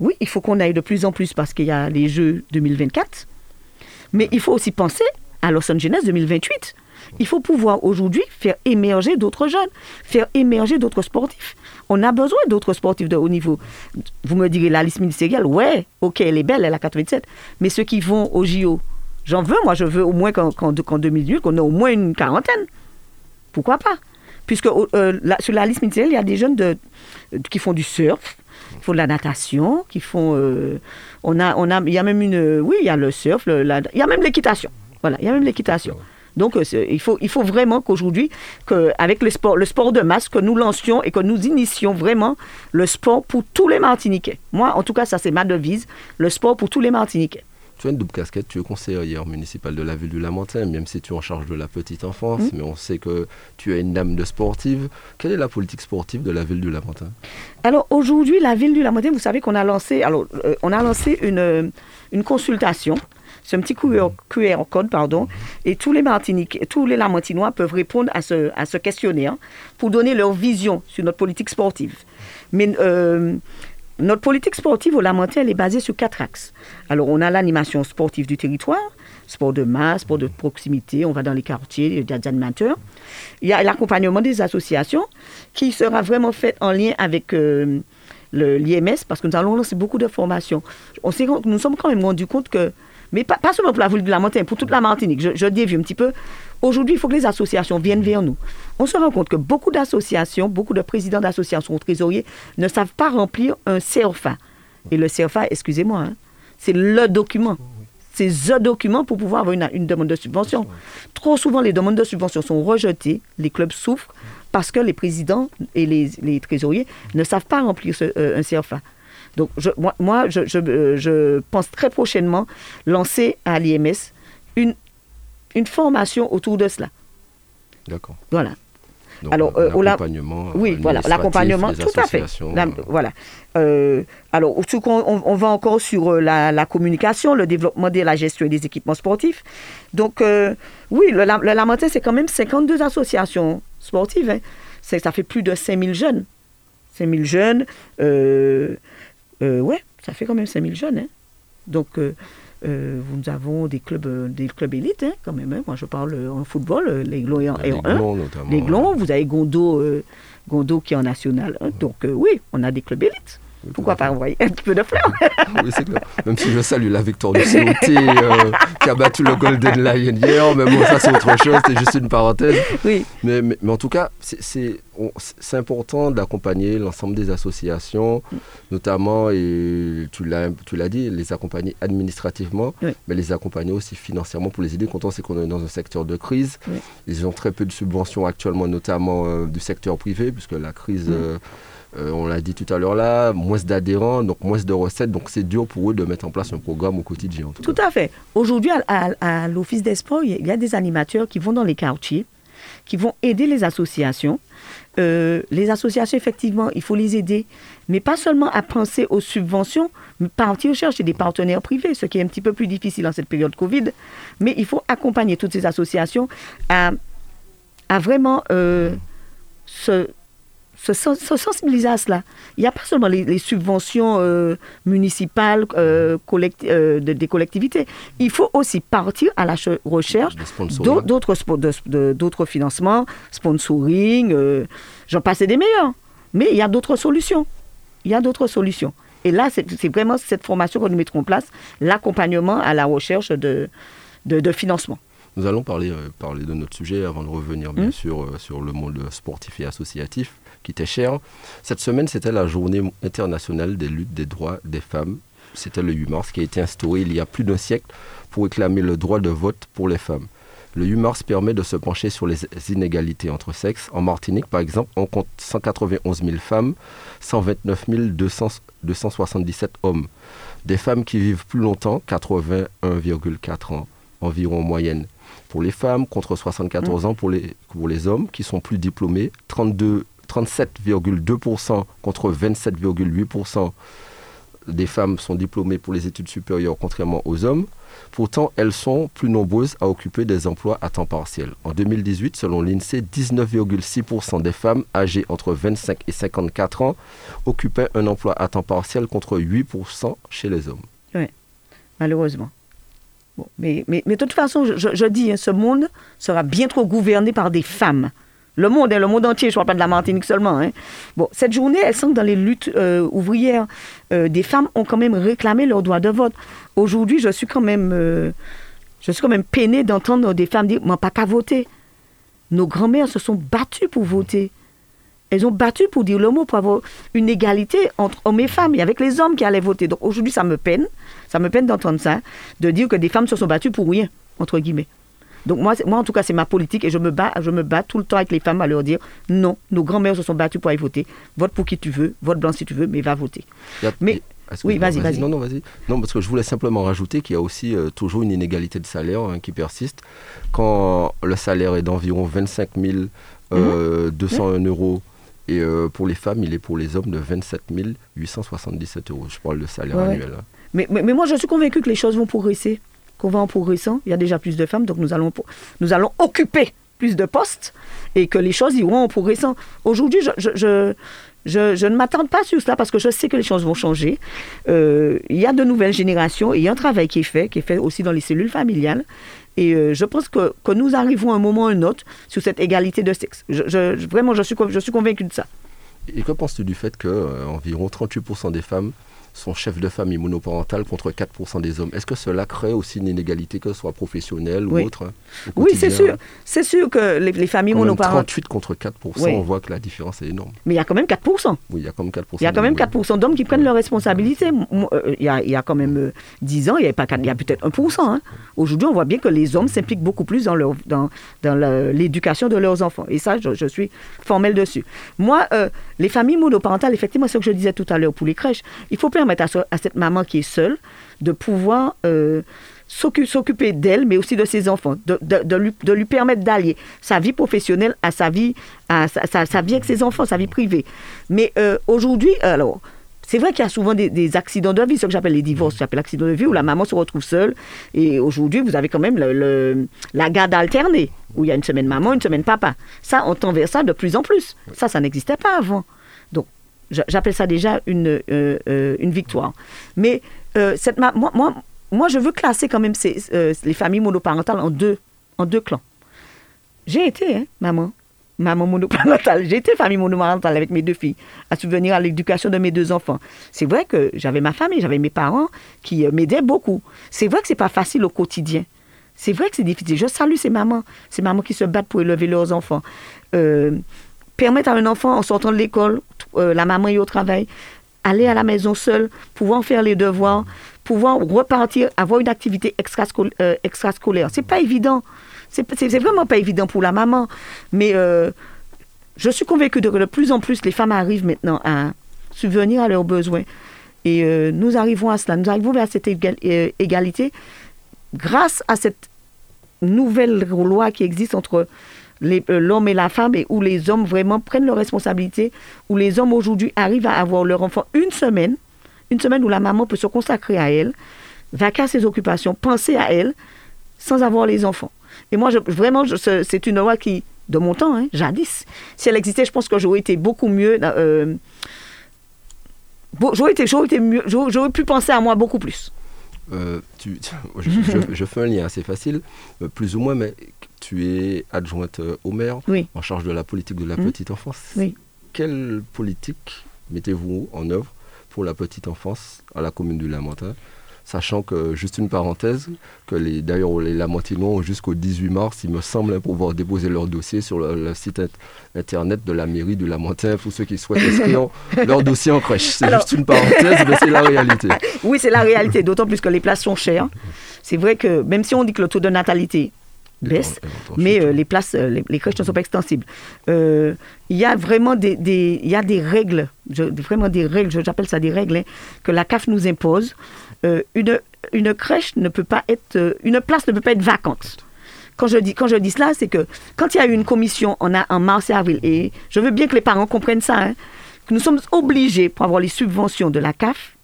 oui, il faut qu'on aille de plus en plus parce qu'il y a les Jeux 2024. Mais il faut aussi penser à Los Angeles 2028. Il faut pouvoir aujourd'hui faire émerger d'autres jeunes, faire émerger d'autres sportifs. On a besoin d'autres sportifs de haut niveau. Vous me direz, la liste ministérielle, ouais, ok, elle est belle, elle a 87. Mais ceux qui vont au JO, J'en veux, moi, je veux au moins qu'en qu 2008, qu'on ait au moins une quarantaine. Pourquoi pas? Puisque euh, sur la liste ministérielle, il y a des jeunes de, qui font du surf, qui font de la natation, qui font. Euh, on a, on a, il y a même une. Oui, il y a le surf, il y a même l'équitation. Voilà, il y a même l'équitation. Donc, euh, il faut, il faut vraiment qu'aujourd'hui, avec le sport, le sport de masse, que nous lancions et que nous initions vraiment le sport pour tous les Martiniquais. Moi, en tout cas, ça, c'est ma devise, le sport pour tous les Martiniquais. Tu as une double casquette, tu es conseillère municipale de la ville du Lamentin, même si tu es en charge de la petite enfance, mmh. mais on sait que tu es une dame de sportive. Quelle est la politique sportive de la ville du Lamentin Alors aujourd'hui, la ville du Lamentin, vous savez qu'on a lancé, alors, euh, on a lancé une, une consultation. C'est un petit QR, QR, code, pardon, et tous les Martiniques, tous les Lamentinois peuvent répondre à ce, à ce questionnaire pour donner leur vision sur notre politique sportive. Mais euh, notre politique sportive au Lamentin, elle est basée sur quatre axes. Alors, on a l'animation sportive du territoire, sport de masse, sport de proximité, on va dans les quartiers, il y a des animateurs. Il y a l'accompagnement des associations qui sera vraiment fait en lien avec euh, l'IMS parce que nous allons lancer beaucoup de formations. On nous nous sommes quand même rendus compte que, mais pas, seulement pour la ville de la pour toute la Martinique, je, je dévie un petit peu, Aujourd'hui, il faut que les associations viennent vers nous. On se rend compte que beaucoup d'associations, beaucoup de présidents d'associations ou trésoriers ne savent pas remplir un CRFA. Et le CRFA, excusez-moi, hein, c'est le document. C'est le document pour pouvoir avoir une, demande de subvention. Trop souvent, les demandes de subvention sont rejetées, les clubs souffrent parce que les présidents et les, trésoriers ne savent pas remplir euh, un CRFA. Donc, moi, euh, je, pense très prochainement lancer à l'IMS une une formation autour de cela. D'accord. Voilà. alors, euh, l'accompagnement. Oui, voilà, l'accompagnement, tout à fait. voilà. Euh, alors, on, on, va encore sur euh, la, communication, le développement de la gestion des équipements sportifs. Donc, oui, le, le Lamentin, c'est quand même 52 associations sportives. Hein. Ça fait plus de 5000 jeunes. 5000 jeunes. ouais, ça fait quand même 5000 jeunes. Hein. Donc, euh, nous avons des clubs, euh, des clubs élites, hein, quand même. Hein. Moi, je parle euh, en football, les Glons et en, les Les Glons, vous avez Gondo, Gondo qui est en national. Donc, oui, on a des clubs élites. Pourquoi pas envoyer un petit peu de fleurs Oui, c'est clair. Même si je salue la victoire du COT euh, qui a battu le Golden Lion hier, mais bon, ça c'est autre chose, c'est juste une parenthèse. Oui. Mais, mais, en tout cas, c'est important d'accompagner l'ensemble des associations, notamment, et tu l'as dit, les accompagner administrativement, mais les accompagner aussi financièrement pour les aider. Quand on sait qu'on est dans un secteur de crise, ils ont très peu de subventions actuellement, notamment euh, du secteur privé, puisque la crise. Euh, euh, on l'a dit tout à l'heure là, moins d'adhérents, donc moins de recettes, donc c'est dur pour eux de mettre en place un programme au quotidien. tout, à fait. Aujourd'hui, à, l'Office des sports, il y a des animateurs qui vont dans les quartiers, qui vont aider les associations. Euh, les associations, effectivement, il faut les aider, mais pas seulement à penser aux subventions, mais partir chercher des partenaires privés, ce qui est un petit peu plus difficile en cette période Covid. Mais il faut accompagner toutes ces associations à, vraiment euh, se se, sensibiliser à cela. Il n'y a pas seulement les, subventions euh, municipales euh, euh des collectivités. Il faut aussi partir à la recherche d'autres financements, sponsoring, j'en passe des meilleurs. Mais il y a d'autres solutions. Il y a d'autres solutions. Et là, c'est vraiment cette formation que nous mettrons en place, l'accompagnement à la recherche de, de, financement. Nous allons parler, parler de notre sujet avant de revenir, bien hum. sûr, sur le monde sportif et associatif qui était cher. Cette semaine, c'était la journée internationale des luttes des droits des femmes. C'était le 8 mars qui a été instauré il y a plus d'un siècle pour réclamer le droit de vote pour les femmes. Le 8 mars permet de se pencher sur les inégalités entre sexes. En Martinique, par exemple, on compte 191 000 femmes, 129 277 hommes. Des femmes qui vivent plus longtemps, 81,4 ans environ en moyenne pour les femmes, contre 74 mmh. ans pour les, pour les hommes qui sont plus diplômés, 32 37,2% contre 27,8% des femmes sont diplômées pour les études supérieures, contrairement aux hommes. Pourtant, elles sont plus nombreuses à occuper des emplois à temps partiel. En 2018, selon l'INSEE, 19,6% des femmes âgées entre 25 et 54 ans occupaient un emploi à temps partiel contre 8% chez les hommes. Oui, malheureusement. mais, mais, de toute façon, je, dis, hein, ce monde sera bien trop gouverné par des femmes. Le monde, hein, le monde entier, je ne parle pas de la Martinique seulement. Hein. Bon, cette journée, elle que dans les luttes euh, ouvrières, euh, des femmes ont quand même réclamé leur droit de vote. Aujourd'hui, je suis quand même, euh, je suis quand même peinée d'entendre des femmes dire, moi, pas qu'à voter. Nos grands-mères se sont battues pour voter. Elles ont battu pour dire le mot, pour avoir une égalité entre hommes et femmes, et avec les hommes qui allaient voter. Donc aujourd'hui, ça me peine, ça me peine d'entendre ça, de dire que des femmes se sont battues pour rien, entre guillemets. Donc moi, moi en tout cas, c'est ma politique et je me bats, je me bats tout le temps avec les femmes à leur dire non, nos grands-mères se sont battues pour aller voter. Vote pour qui tu veux, vote blanc si tu veux, mais va voter. mais Oui, vas-y, vas-y. non, non, vas-y. Non, parce que je voulais simplement rajouter qu'il y a aussi euh, toujours une inégalité de salaire hein, qui persiste. Quand le salaire est d'environ 25 201 mhm. euros et euh, pour les femmes, il est pour les hommes de 27 877 euros. Je parle de salaire annuel. Hein. Mais, mais, moi, je suis convaincu que les choses vont progresser, qu'on va en progressant. Il y a déjà plus de femmes, donc nous allons, nous allons occuper plus de postes et que les choses iront en progressant. Aujourd'hui, je, ne m'attends pas sur cela parce que je sais que les choses vont changer. Euh, il y a de nouvelles générations et il y a un travail qui est fait, qui est fait aussi dans les cellules familiales. Et euh, je pense que, que, nous arrivons à un moment ou un autre sur cette égalité de sexe. Vraiment, je suis, je suis convaincu de ça. Et que penses-tu du fait qu'environ euh, 38% des femmes sont chefs de famille monoparentale contre 4% des hommes. Est-ce que cela crée aussi une inégalité, que ce soit professionnelle ou autre hein, Oui, c'est sûr. C'est sûr que les, familles monoparentales... 38 contre 4%, on voit que la différence est énorme. Mais il y a quand même 4%. Oui, il y a quand même 4%. Il y a quand même 4% d'hommes qui prennent leurs responsabilités. Euh, il y, a, il y a quand même 10 euh, ans, il y, avait pas, il y a peut-être 1%. Hein. Aujourd'hui, on voit bien que les hommes s'impliquent beaucoup plus dans, leur, dans, dans l'éducation de leurs enfants. Et ça, je, suis formel dessus. Moi, euh, les familles monoparentales, effectivement, c'est ce que je disais tout à l'heure pour les crèches, il faut permettre à, cette maman qui est seule de pouvoir euh, s'occuper d'elle, mais aussi de ses enfants, de, lui, permettre d'allier sa vie professionnelle à sa vie, à sa, vie avec ses enfants, sa vie privée. Mais euh, aujourd'hui, alors, c'est vrai qu'il y a souvent des, accidents de vie, ce que j'appelle les divorces, j'appelle accidents de vie, où la maman se retrouve seule. Et aujourd'hui, vous avez quand même la garde alternée, où il y a une semaine maman, une semaine papa. Ça, on tend vers ça de plus en plus. Ça, ça n'existait pas avant. J'appelle ça déjà une, euh, euh, une victoire. Mais euh, cette, moi, moi, moi, je veux classer quand même ces, les familles monoparentales en deux, en deux clans. J'ai été, hein, maman, maman monoparentale. J'ai été famille monoparentale avec mes deux filles, à subvenir à l'éducation de mes deux enfants. C'est vrai que j'avais ma famille, j'avais mes parents qui m'aidaient beaucoup. C'est vrai que c'est pas facile au quotidien. C'est vrai que c'est difficile. Je salue ces mamans, ces mamans qui se battent pour élever leurs enfants. Permettre à un enfant, en sortant de l'école, euh, la maman est au travail, aller à la maison seule, pouvoir faire les devoirs, pouvoir repartir, avoir une activité extrascolaire. Euh, extrascolaire. C'est pas évident. C'est vraiment pas évident pour la maman. Mais euh, je suis convaincue que de plus en plus, les femmes arrivent maintenant à subvenir à leurs besoins. Et nous arrivons à cela. Nous arrivons vers cette égalité grâce à cette nouvelle loi qui existe entre euh, l'homme et la femme et où les hommes vraiment prennent leurs responsabilités, où les hommes aujourd'hui arrivent à avoir leur enfant une semaine, une semaine où la maman peut se consacrer à elle, vaquer à ses occupations, penser à elle, sans avoir les enfants. Et moi, je, vraiment, c'est une loi qui, de mon temps, hein, jadis, si elle existait, je pense que j'aurais été beaucoup mieux. Euh, j'aurais été, été mieux, j'aurais pu penser à moi beaucoup plus. Euh, tu, je, fais un lien assez facile, plus ou moins, mais tu es adjointe euh, au maire, en charge de la politique de la mmh. petite enfance. Quelle politique mettez-vous en œuvre pour la petite enfance à la commune du Lamentin Sachant que, juste une parenthèse, que les, d'ailleurs les Lamentinois ont jusqu'au 18 mars, il me semble, pouvoir déposer leur dossier sur le, site internet de la mairie du Lamentin pour ceux qui souhaitent inscrire leur dossier en crèche. C'est juste une parenthèse, mais c'est la réalité. Oui, c'est la réalité, d'autant plus que les places sont chères. C'est vrai que même si on dit que le taux de natalité baisse, mais euh, les places, euh, les, crèches ne sont pas extensibles. Euh, il y a vraiment des, y a des règles, vraiment des règles, j'appelle ça des règles, hein, que la CAF nous impose. une, une crèche ne peut pas être, une place ne peut pas être vacante. Quand je dis, quand je dis cela, c'est que quand il y a eu une commission on a, en mars et avril, et je veux bien que les parents comprennent ça, hein, que nous sommes obligés, pour avoir les subventions de la CAF,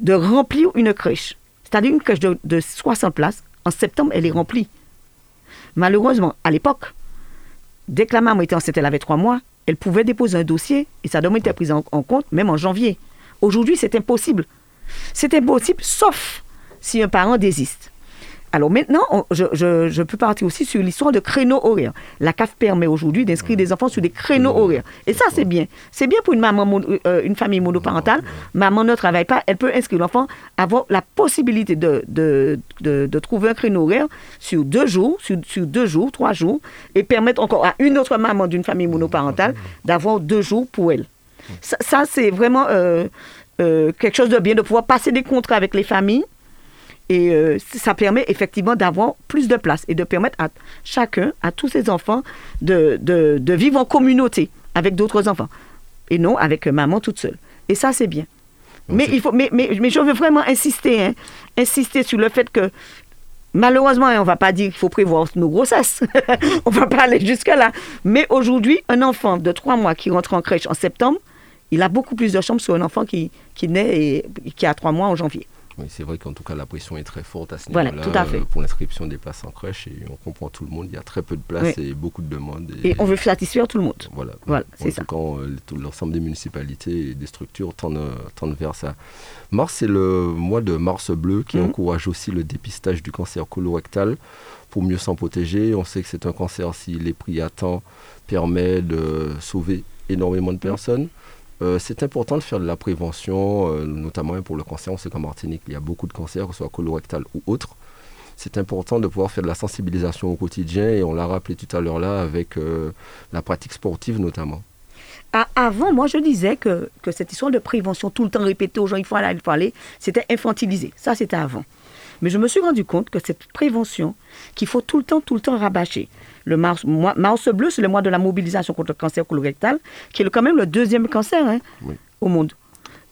de remplir une crèche. C'est-à-dire une crèche de, de 60 places. En septembre, elle est remplie. Malheureusement, à l'époque, dès que la maman était enceinte, elle avait trois mois, elle pouvait déposer un dossier et sa demande était prise en, en compte, même en janvier. Aujourd'hui, c'est impossible. C'est impossible, sauf si un parent désiste. Alors maintenant, je, peux partir aussi sur l'histoire de créneaux horaires. La CAF permet aujourd'hui d'inscrire des enfants sur des créneaux horaires. Et ça, c'est bien. C'est bien pour une maman, euh, une famille monoparentale. Maman ne travaille pas, elle peut inscrire l'enfant, avoir la possibilité de, de, trouver un créneau horaire sur deux jours, sur, deux jours, trois jours, et permettre encore à une autre maman d'une famille monoparentale d'avoir deux jours pour elle. Ça, c'est vraiment euh, euh, quelque chose de bien, de pouvoir passer des contrats avec les familles et euh, ça permet effectivement d'avoir plus de place et de permettre à chacun, à tous ses enfants, de, de, vivre en communauté avec d'autres enfants et non avec maman toute seule. Et ça, c'est bien. Mais, il faut, mais, mais, mais, je veux vraiment insister, hein, insister sur le fait que Malheureusement, on ne va pas dire qu'il faut prévoir nos grossesses. on ne va pas aller jusque-là. Mais aujourd'hui, un enfant de trois mois qui rentre en crèche en septembre, il a beaucoup plus de chance sur un enfant qui, qui naît et qui a trois mois en janvier. Oui, c'est vrai qu'en tout cas, la pression est très forte à ce niveau-là euh, pour l'inscription des places en crèche. Et on comprend tout le monde. Il y a très peu de places et beaucoup de demandes. Et, on veut satisfaire tout le monde. Voilà, voilà c'est ça. Quand euh, l'ensemble des municipalités et des structures tendent, tendent vers ça. Mars, c'est le mois de Mars bleu qui mhm. encourage aussi le dépistage du cancer colorectal pour mieux s'en protéger. On sait que c'est un cancer, s'il est pris à temps, permet de sauver énormément de mhm. personnes. Euh, c'est important de faire de la prévention, euh, notamment pour le cancer. On sait qu'en Martinique, il y a beaucoup de cancers, que ce soit colorectal ou autre. C'est important de pouvoir faire de la sensibilisation au quotidien et on l'a rappelé tout à l'heure là avec euh, la pratique sportive notamment. Avant, moi, je disais que, que, cette histoire de prévention, tout le temps répétée aux gens, il faut aller, aller, c'était infantilisé. Ça, c'était avant. Mais je me suis rendu compte que cette prévention, qu'il faut tout le temps, tout le temps rabâcher. Le mars, mars bleu, c'est le mois de la mobilisation contre le cancer colorectal, qui est quand même le deuxième cancer hein, au monde.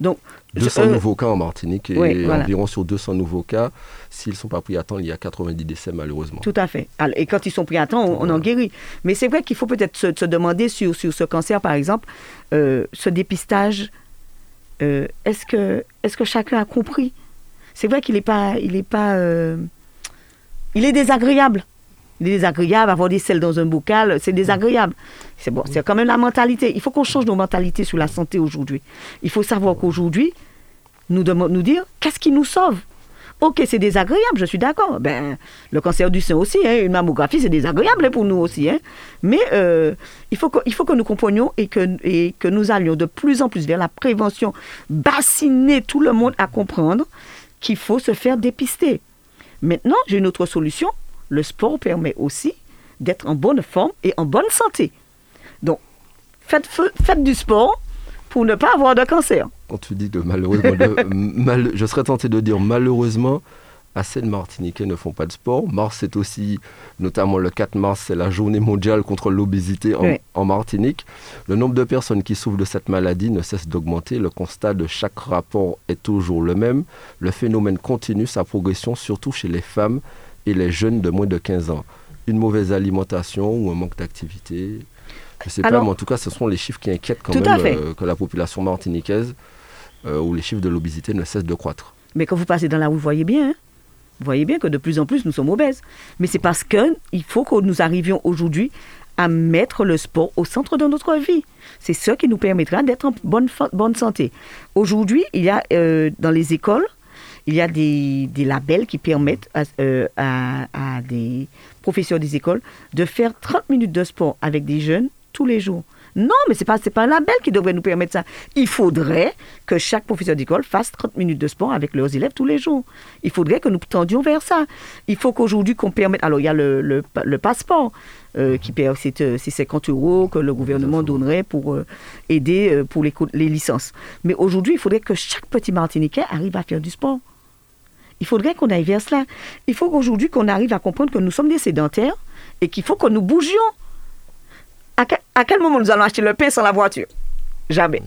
Donc, 200 euh, nouveaux cas en Martinique et environ sur 200 nouveaux cas, s'ils ne sont pas pris à temps, il y a 90 décès malheureusement. Tout à fait. Et quand ils sont pris à temps, on, en guérit. Mais c'est vrai qu'il faut peut-être se, demander sur, sur, ce cancer, par exemple, euh, ce dépistage, euh, est-ce que, est que chacun a compris? C'est vrai qu'il n'est pas... Il est, pas, il est désagréable. Désagréable, avoir des sels dans un bocal, c'est désagréable. C'est bon, c'est quand même la mentalité. Il faut qu'on change nos mentalités sur la santé aujourd'hui. Il faut savoir qu'aujourd'hui, nous, nous dire qu'est-ce qui nous sauve? Ok, c'est désagréable, je suis d'accord. Ben, le cancer du sein aussi, hein, une mammographie, c'est désagréable pour nous aussi. Hein. Mais euh, il, faut que, faut que nous comprenions et que, et que nous allions de plus en plus vers la prévention, bassiner tout le monde à comprendre qu'il faut se faire dépister. Maintenant, j'ai une autre solution. Le sport permet aussi d'être en bonne forme et en bonne santé. Donc, faites, faites du sport pour ne pas avoir de cancer. Quand tu dis que malheureusement, je serais tenté de dire malheureusement, assez de Martiniquais ne font pas de sport. Mars, c'est aussi, notamment le 4 mars, c'est la journée mondiale contre l'obésité en, Martinique. Le nombre de personnes qui souffrent de cette maladie ne cesse d'augmenter. Le constat de chaque rapport est toujours le même. Le phénomène continue sa progression, surtout chez les femmes et les jeunes de moins de 15 ans. Une mauvaise alimentation ou un manque d'activité je ne sais pas, mais en tout cas, ce sont les chiffres qui inquiètent quand même euh, que la population martiniquaise, euh, où les chiffres de l'obésité ne cessent de croître. Mais quand vous passez dans la rue, vous voyez bien, hein. vous voyez bien que de plus en plus, nous sommes obèses. Mais c'est parce qu'il faut que nous arrivions aujourd'hui à mettre le sport au centre de notre vie. C'est ce qui nous permettra d'être en bonne, bonne santé. Aujourd'hui, il y a euh, dans les écoles, il y a des, des labels qui permettent à, à, des professeurs des écoles de faire 30 minutes de sport avec des jeunes tous les jours. Non, mais ce n'est pas, pas un label qui devrait nous permettre ça. Il faudrait que chaque professeur d'école fasse 30 minutes de sport avec leurs élèves tous les jours. Il faudrait que nous tendions vers ça. Il faut qu'aujourd'hui qu'on permette... Alors, il y a le, le, passeport. Euh, qui c'est 50 euros que le gouvernement donnerait pour euh, aider euh, pour les, les licences. Mais aujourd'hui, il faudrait que chaque petit Martiniquais arrive à faire du sport. Il faudrait qu'on aille vers cela. Il faut qu'aujourd'hui qu'on arrive à comprendre que nous sommes des sédentaires et qu'il faut que nous bougions à quel, moment nous allons acheter le pain sans la voiture? Jamais.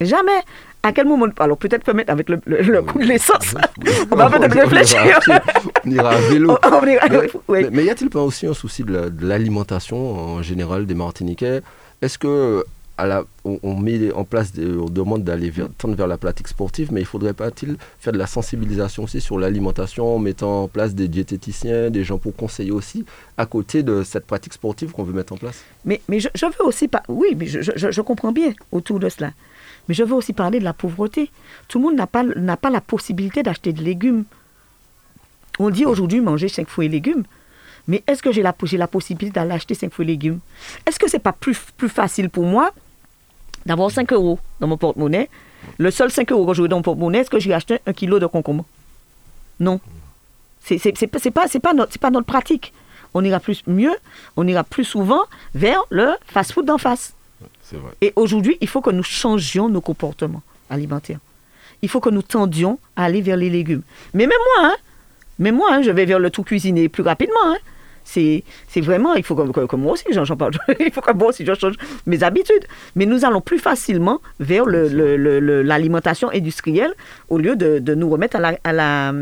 Jamais. À quel moment Alors peut-être mettre avec le, le, coût de l'essence. on va peut-être réfléchir. On ira à vélo. mais, y a-t-il pas aussi un souci de l'alimentation en général des Martiniquais? Est-ce que on, met en place, on demande d'aller tendre vers la pratique sportive, mais il faudrait pas-il faire de la sensibilisation aussi sur l'alimentation en mettant en place des diététiciens, des gens pour conseiller aussi, à côté de cette pratique sportive qu'on veut mettre en place? Mais, je, veux aussi pas. Oui, mais je, comprends bien autour de cela. Mais je veux aussi parler de la pauvreté. Tout le monde n'a pas, pas la possibilité d'acheter des légumes. On dit aujourd'hui manger 5 fruits et légumes. Mais est-ce que j'ai la, possibilité d'aller acheter 5 fruits et légumes? Est-ce que c'est pas plus, plus facile pour moi d'avoir 5 euros dans mon porte-monnaie. Le seul 5 euros que j'ai dans mon porte-monnaie, est-ce que j'ai acheté un kilo de concombre? Non. C'est pas, pas, pas, notre, pas notre pratique. On ira plus mieux, on ira plus souvent vers le fast-food d'en face. Vrai. Et aujourd'hui, il faut que nous changions nos comportements alimentaires. Il faut que nous tendions à aller vers les légumes. Mais même moi, hein, mais moi, hein, je vais vers le tout cuisiner plus rapidement. Hein. C'est vraiment, il faut que, moi aussi, j'en parle, il faut que moi aussi, je change mes habitudes. Mais nous allons plus facilement vers l'alimentation le, industrielle au lieu de, de nous remettre à la, à, la,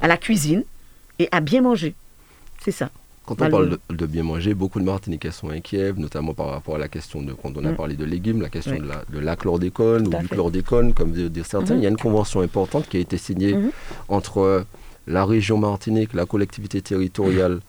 à la cuisine et à bien manger. C'est ça. Quand on parle de, bien manger, beaucoup de Martiniquais sont inquiets, notamment par rapport à la question de, quand on a mm. parlé de légumes, la question de, la, de la chlordécone ou du chlordécone, comme dire certains. Mm-hmm. Il y a une convention importante qui a été signée mm-hmm. entre la région Martinique, la collectivité territoriale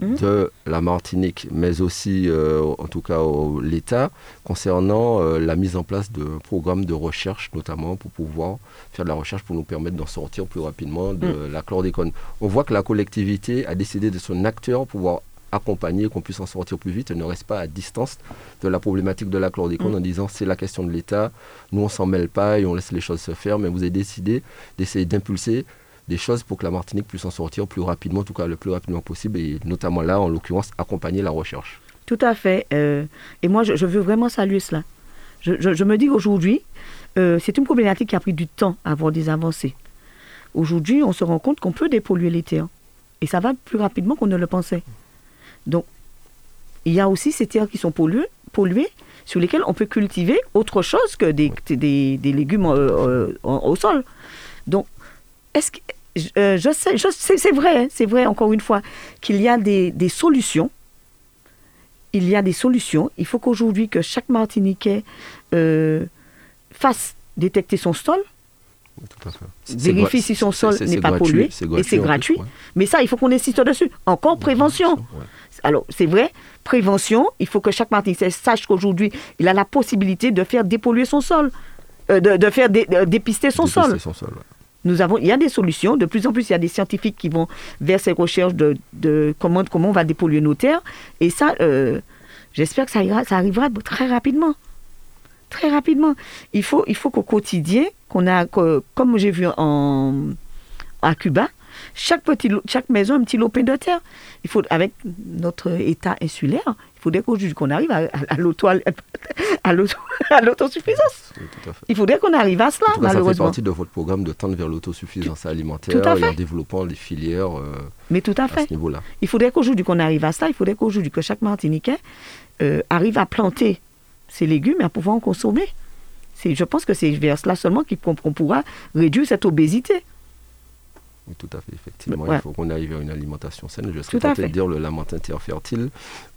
mmh. de la Martinique, mais aussi, euh, en tout cas, l'État, concernant euh, la mise en place de programmes de recherche, notamment pour pouvoir faire de la recherche pour nous permettre d'en sortir plus rapidement de mmh. la chlordécone. On voit que la collectivité a décidé de son acteur pour pouvoir accompagner, qu'on puisse en sortir plus vite et ne reste pas à distance de la problématique de la chlordécone mmh. en disant c'est la question de l'État, nous on s'en mêle pas et on laisse les choses se faire, mais vous avez décidé d'essayer d'impulser des choses pour que la Martinique puisse en sortir plus rapidement, en tout cas le plus rapidement possible, et notamment là, en l'occurrence, accompagner la recherche. Tout à fait. Euh, et moi, je, veux vraiment saluer cela. Je, me dis aujourd'hui, euh, c'est une problématique qui a pris du temps à avoir des avancées. Aujourd'hui, on se rend compte qu'on peut dépolluer les terres. Et ça va plus rapidement qu'on ne le pensait. Donc, il y a aussi ces terres qui sont polluées, polluées sur lesquelles on peut cultiver autre chose que des, légumes euh, au sol. Donc, est-ce que, euh, je sais, c'est vrai, hein, c'est vrai encore une fois qu'il y a des, solutions. Il y a des solutions. Il faut qu'aujourd'hui que chaque Martiniquais euh, fasse détecter son sol, vérifie si son sol n'est pas pollué, et c'est gratuit. Mais ça, il faut qu'on insiste dessus. Encore prévention. Alors, c'est vrai, prévention, il faut que chaque Martiniquais sache qu'aujourd'hui, il a la possibilité de faire dépolluer son sol, euh, de, faire dépister son sol. Son sol nous avons, il y a des solutions. De plus en plus, il y a des scientifiques qui vont vers ces recherches de, de comment, comment on va dépolluer nos terres. Et ça, euh, j'espère que ça, ira, ça arrivera très rapidement. Très rapidement. Il faut, il faut qu'au quotidien, a, comme j'ai vu en, à Cuba, chaque, petit, chaque maison un petit lopin de terre. Il faut, avec notre état insulaire, faudrait qu'on arrive à, à, à l'autosuffisance. Il faudrait qu'on arrive à cela, malheureusement. Ça fait partie de votre programme de tendre vers l'autosuffisance alimentaire et en développant les filières euh, Mais tout à, fait. ce niveau-là. Il faudrait qu'aujourd'hui qu'on arrive à cela, il faudrait qu'aujourd'hui que chaque Martiniquais euh, arrive à planter ses légumes et à pouvoir en consommer. Je pense que c'est vers cela seulement qu'on pourra réduire cette obésité. Oui, tout à fait, effectivement. Il faut qu'on arrive à une alimentation saine. Je serais tenté de dire le lamentin terre fertile.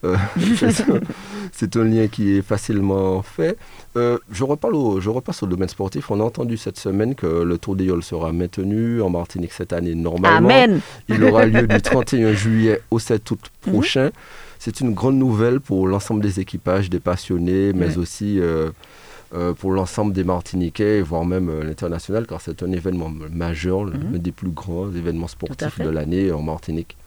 Euh, c'est un lien qui est facilement fait. Euh, je, reparle au, je repasse au domaine sportif. On a entendu cette semaine que le Tour des Yoles sera maintenu en Martinique cette année normalement. Amen. Il aura lieu du 31 juillet au 7 août mhm. prochain. C'est une grande nouvelle pour l'ensemble des équipages, des passionnés, mais aussi... Euh, pour l'ensemble des Martiniquais, voire même euh, l'international, car c'est un événement majeur, l'un mhm. des plus grands événements sportifs de l'année en Martinique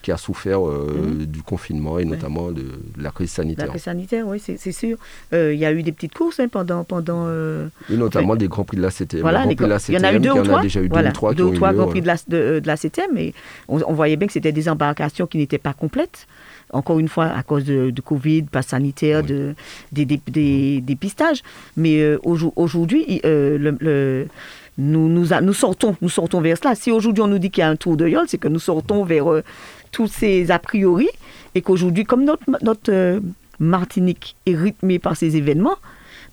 qui a souffert euh, mhm. du confinement et notamment de, la crise sanitaire. La crise sanitaire, oui, c'est sûr. Il y a eu des petites courses hein, pendant... pendant et notamment des Grands Prix de la CTM. Voilà, il y en a eu deux ou trois. déjà eu deux ou trois, deux ou trois Grands Prix de la, de, la CTM, mais on, on voyait bien que c'était des embarcations qui n'étaient pas complètes encore une fois, à cause de, Covid, pas sanitaire, de, des, dépistages. Mais euh, aujourd'hui, euh, le, nous, nous, nous, sortons, nous sortons vers cela. Si aujourd'hui on nous dit qu'il y a un tour de yole, c'est que nous sortons vers euh, tous ces a priori et qu'aujourd'hui, comme notre, notre Martinique est rythmée par ces événements,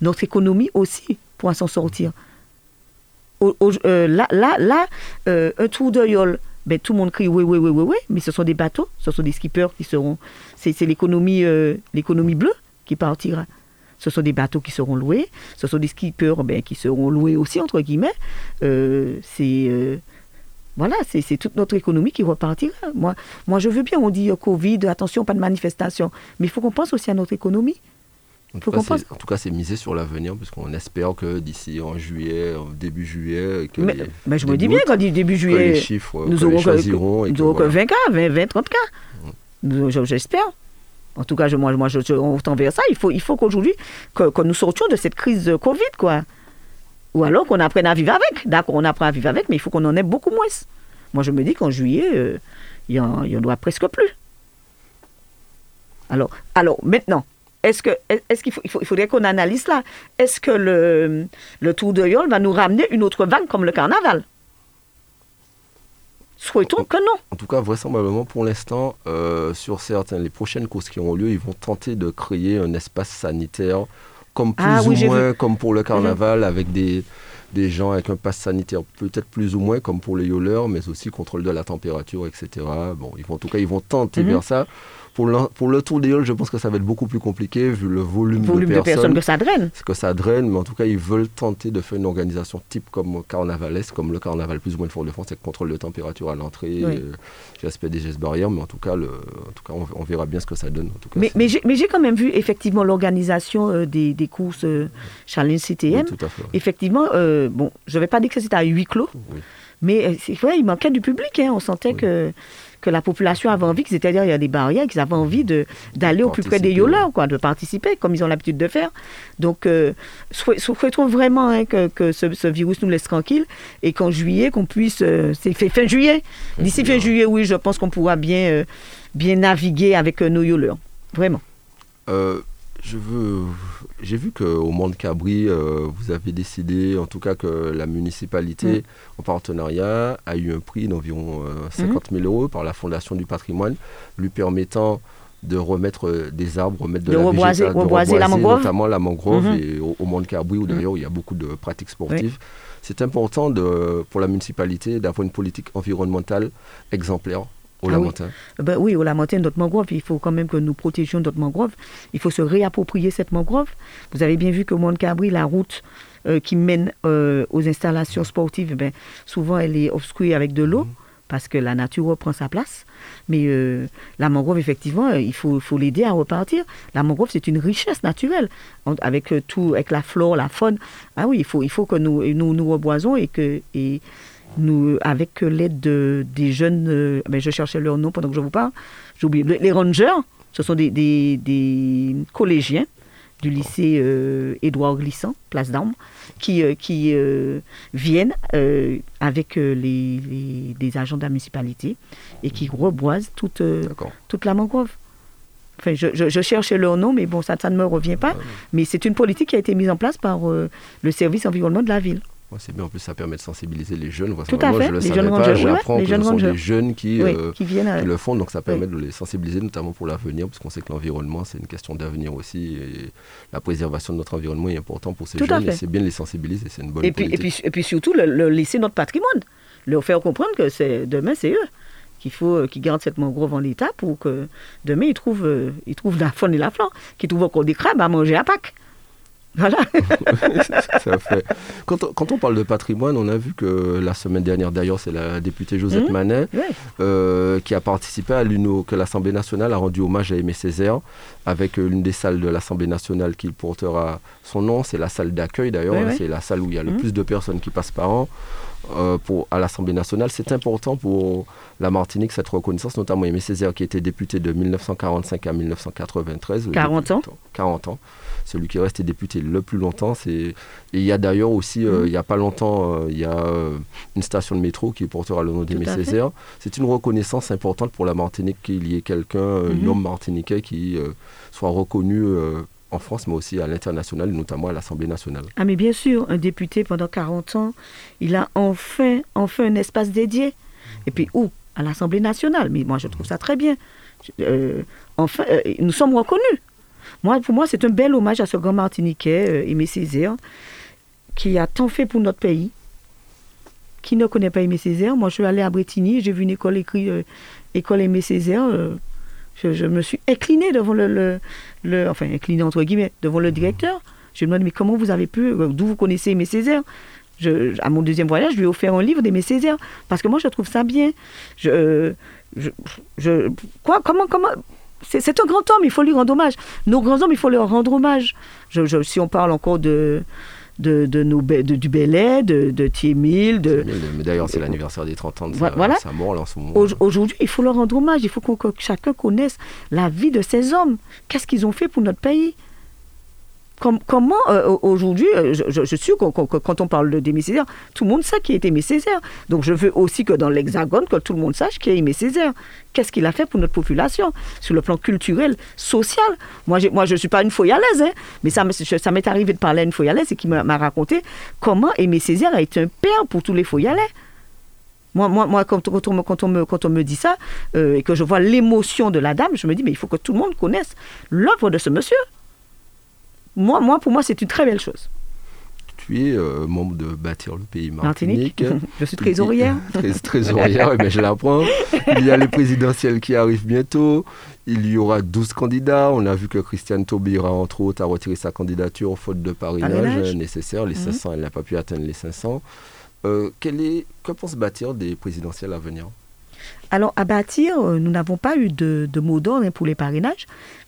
notre économie aussi pourra s'en sortir. là, là, là un tour de yole ben, tout le monde crie oui, oui, oui, oui, oui, mais ce sont des bateaux, ce sont des skippers qui seront. C'est l'économie euh, l'économie bleue qui partira. Ce sont des bateaux qui seront loués, ce sont des skippers ben, qui seront loués aussi, entre guillemets. Euh, c'est. Euh, voilà, c'est toute notre économie qui repartira. Moi, moi, je veux bien, on dit Covid, attention, pas de manifestation, mais il faut qu'on pense aussi à notre économie. En tout, cas, c'est misé sur l'avenir, puisqu'on espère que d'ici en juillet, début juillet. Que mais, je me dis bien quand dit début juillet, les chiffres, nous aurons, choisiront. nous aurons 20 cas, 20, 20 30 cas. J'espère. En tout cas, je, moi, moi je, on tend vers ça. Il faut, il faut qu'aujourd'hui, que, nous sortions de cette crise de Covid, quoi. Ou alors qu'on apprenne à vivre avec. D'accord, on apprend à vivre avec, mais il faut qu'on en ait beaucoup moins. Moi, je me dis qu'en juillet, euh, il n'y en, en aura presque plus. Alors, alors maintenant, est-ce que est-ce qu'il faut, il faudrait qu'on analyse ça Est-ce que le, le Tour de Yol va nous ramener une autre vague comme le carnaval? Souhaitons que non. En tout cas, vraisemblablement, pour l'instant, euh, sur certaines, les prochaines courses qui auront lieu, ils vont tenter de créer un espace sanitaire, comme plus Ah ou oui, j'ai moins vu. comme pour le carnaval, avec des, des gens avec un pass sanitaire, peut-être plus ou moins comme pour les yoleurs, mais aussi contrôle de la température, etc. Bon, ils vont, en tout cas, ils vont tenter Mhm. vers ça. Pour le, pour le tour des yoles, je pense que ça va être beaucoup plus compliqué vu le volume, Volume de de personnes. personnes que ça draine. C'est que ça draine, mais en tout cas, ils veulent tenter de faire une organisation type comme carnavalesque, comme le carnaval plus ou moins de Fort-de-France, avec contrôle de température à l'entrée, Oui. euh, respect des gestes barrières, mais en tout cas, le, en tout cas on, on verra bien ce que ça donne. En tout cas, Mais, j'ai quand même vu effectivement l'organisation euh, des, des courses euh, Challenge oui, CTM. tout à fait. Effectivement, euh, bon, je ne vais pas dire que c'était à huis clos, Oui. mais euh, c'est vrai, il manquait du public. hein. On sentait Oui. que, que la population avait envie, c'est-à-dire il y a des barrières, qu'ils avaient envie de- d'aller au plus près des yoleurs, quoi, de participer, comme ils ont l'habitude de faire. Donc, euh, souhait- souhaitons vraiment hein, que, que ce, ce virus nous laisse tranquille et qu'en juillet, qu'on puisse. euh, c'est fait fin juillet. D'ici fin juillet, oui, je pense qu'on pourra bien, euh, bien naviguer avec euh, nos yoleurs. Vraiment. Je veux. J'ai vu qu'au Monde Cabri, euh, vous avez décidé, en tout cas, que la municipalité, Mm. en partenariat, a eu un prix d'environ euh, 50 000 euros par la Fondation du patrimoine, lui permettant de remettre euh, des arbres, remettre de, De la reboiser- de reboiser la mangrove. notamment la mangrove, Mhm. et au, au Monde Cabri, où d'ailleurs il y a beaucoup de pratiques sportives. C'est important de, pour la municipalité d'avoir une politique environnementale exemplaire au Ah oui. Ben oui, au Lamentin, notre mangrove, il faut quand même que nous protégions notre mangrove. Il faut se réapproprier cette mangrove. Vous avez bien vu que Monde Cabri, la route euh, qui mène euh, aux installations sportives, ben, souvent elle est obstruée avec de l'eau parce que la nature reprend sa place. Mais euh, la mangrove, effectivement, il faut, faut l'aider à repartir. La mangrove, c'est une richesse naturelle, avec tout, avec la flore, la faune. Ah oui, il faut, il faut que nous, nous, nous reboisons et que et nous, avec l'aide de, des jeunes, euh, ben, je cherchais leur nom pendant que je vous parle, j'ai oublié, les rangers, ce sont des, des, des collégiens du lycée euh, Édouard Glissant, Place d'Armes, qui, euh, qui euh, viennent avec les, les- des agents de la municipalité et qui reboisent toute, la mangrove. Enfin, je, je, je cherchais leur nom, mais bon, ça, ça ne me revient pas. Mais c'est une politique qui a été mise en place par le service environnement de la ville. Ouais, c'est bien, en plus ça permet de sensibiliser les jeunes. Tout à Moi, fait, je le les savais jeunes pas, ouais, j'apprends les que jeunes ce sont des jeunes qui, oui, euh, qui viennent. qui le font, donc ça permet de les sensibiliser, notamment pour l'avenir, parce qu'on sait que l'environnement, c'est une question d'avenir aussi, et la préservation de notre environnement est importante pour ces Tout jeunes, et c'est bien de les sensibiliser, c'est une bonne Et puis, et, puis, et puis surtout, le, le laisser notre patrimoine. Leur faire comprendre que c'est demain, c'est eux. Qu'il faut euh, qu'ils gardent cette mangrove en l'état pour que demain, ils trouvent, euh, ils trouvent la faune et la flore. Qu'ils trouvent encore des crabes à manger à Pâques. Voilà. Ça fait- Quand, on, quand on parle de patrimoine, on a vu que la semaine dernière, d'ailleurs, c'est la députée Josette Mhm. Manet euh, qui a participé à l'UNO, que l'Assemblée nationale a rendu hommage à Aimé Césaire, avec euh, l'une des salles de l'Assemblée nationale qui portera son nom. C'est la salle d'accueil, d'ailleurs. C'est la salle où il y a le Mhm. plus de personnes qui passent par an. euh, pour, à l'Assemblée nationale, c'est important pour la Martinique cette reconnaissance, notamment Aimé Césaire qui était député de 1945 à 1993. le 40 ans. député- 40 ans. Celui qui est resté député le plus longtemps, c'est et il y a d'ailleurs aussi, euh, Mhm. il n'y a pas longtemps, euh, il y a euh, une station de métro qui portera le nom d'Aimé. Césaire. C'est une reconnaissance importante pour la Martinique qu'il y ait quelqu'un, un Mhm. homme martiniquais qui soit reconnu en France, mais aussi à l'international, et notamment à l'Assemblée nationale. Ah, mais bien sûr, un député pendant 40 ans, il a enfin, enfin un espace dédié. Et puis, où? À l'Assemblée nationale. Mais moi, je trouve ça très bien. Euh, enfin, euh, nous sommes reconnus. Moi, pour moi, c'est un bel hommage à ce grand Martiniquais, euh, Aimé Césaire, qui a tant fait pour notre pays. Qui ne connaît pas Aimé Césaire Moi, je suis allée à Bretigny, j'ai vu une école écrite euh, École Aimé Césaire. euh, je, me suis inclinée devant le, le, Enfin, inclinée entre guillemets, devant le directeur. Je lui ai demandé, mais comment vous avez pu, d'où vous connaissez Aimé Césaire? À mon deuxième voyage, je lui ai offert un livre d'Aimé Césaire, parce que moi, je trouve ça bien. Je, je, je- quoi, comment, comment, c'est, un grand homme, il faut lui rendre hommage. Nos grands hommes, il faut leur rendre hommage. Je, je- si on parle encore de, de, de nos, de, du Belay, de, de Thiémil, de, d'ailleurs, c'est l'anniversaire des 30 ans de sa, voilà. sa mort là, en ce moment. Au- Aujourd'hui, il faut leur rendre hommage. Il faut que chacun connaisse la vie de ces hommes. Qu'est-ce qu'ils ont fait pour notre pays? Com- Comment, euh, au- aujourd'hui, euh, je, suis quand on parle de d'Aimé Césaire, tout le monde sait qui est Aimé Césaire. Donc je veux aussi que dans l'Hexagone, que tout le monde sache qui est Aimé Césaire. Qu'est-ce qu'il a fait pour notre population sur le plan culturel, social? Moi, je ne suis pas une foyalaise, hein, mais ça, me- ça m'est arrivé de parler à une foyalaise et qui m'a raconté comment Aimé Césaire a été un père pour tous les foyalais. Moi, moi, moi quand, on, quand, on me, quand on me dit ça, et que je vois l'émotion de la dame, je me dis, mais il faut que tout le monde connaisse l'œuvre de ce monsieur. Moi, moi, pour moi, c'est une très belle chose tu es euh, membre de Bâtir le pays Martinique. je suis trésorière. trésorière, mais je l'apprends. Il y a les présidentielles qui arrivent bientôt. Il y aura 12 candidats. On a vu que Christiane Taubira, entre autres, a retiré sa candidature faute de parrainage nécessaire. Les 500, mhm. elle n'a pas pu atteindre les 500. Euh, est, que pense Bâtir des présidentielles à venir? Alors, à bâtir, euh, nous n'avons pas eu de, mot d'ordre pour les parrainages,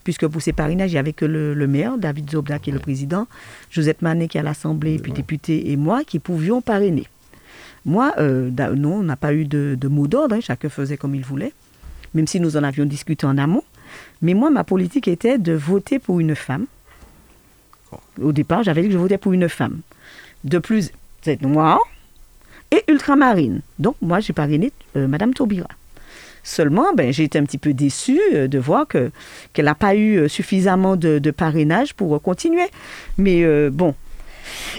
puisque pour ces parrainages, il n'y avait que le, maire, David Zobda, qui est le président, Josette Manet, qui est à l'Assemblée, puis député, et moi, qui pouvions parrainer. Moi, euh, non, on n'a pas eu de, mot d'ordre, hein, chacun faisait comme il voulait, même si nous en avions discuté en amont. Mais moi, ma politique était de voter pour une femme. Au départ, j'avais dit que je votais pour une femme. De plus, c'est noire et ultramarine. Donc, moi, j'ai parrainé euh, Madame Taubira. Seulement, ben, j'ai été un petit peu déçue euh, de voir que, qu'elle n'a pas eu euh, suffisamment de, parrainage pour euh, continuer. Mais bon,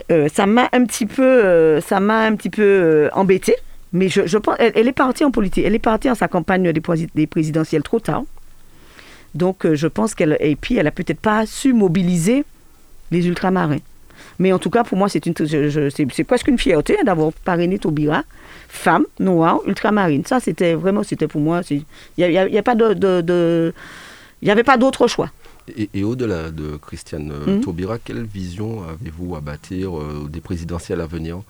ça m'a un petit peu, ça m'a un petit peu embêtée. Mais je, pense, elle, est partie en politique. Elle est partie en sa campagne des, présidentielles trop tard. Donc, je pense qu'elle, et puis, elle a peut-être pas su mobiliser les ultramarins. Mais en tout cas, pour moi, c'est, presque une fierté hein, d'avoir parrainé Taubira femme noire ultramarine. Ça, c'était vraiment, c'était pour moi, il n'y a, pas de, il avait pas d'autre choix. Et, au-delà de Christiane euh, hmm? Taubira, quelle vision avez-vous à bâtir euh, des présidentielles à venir,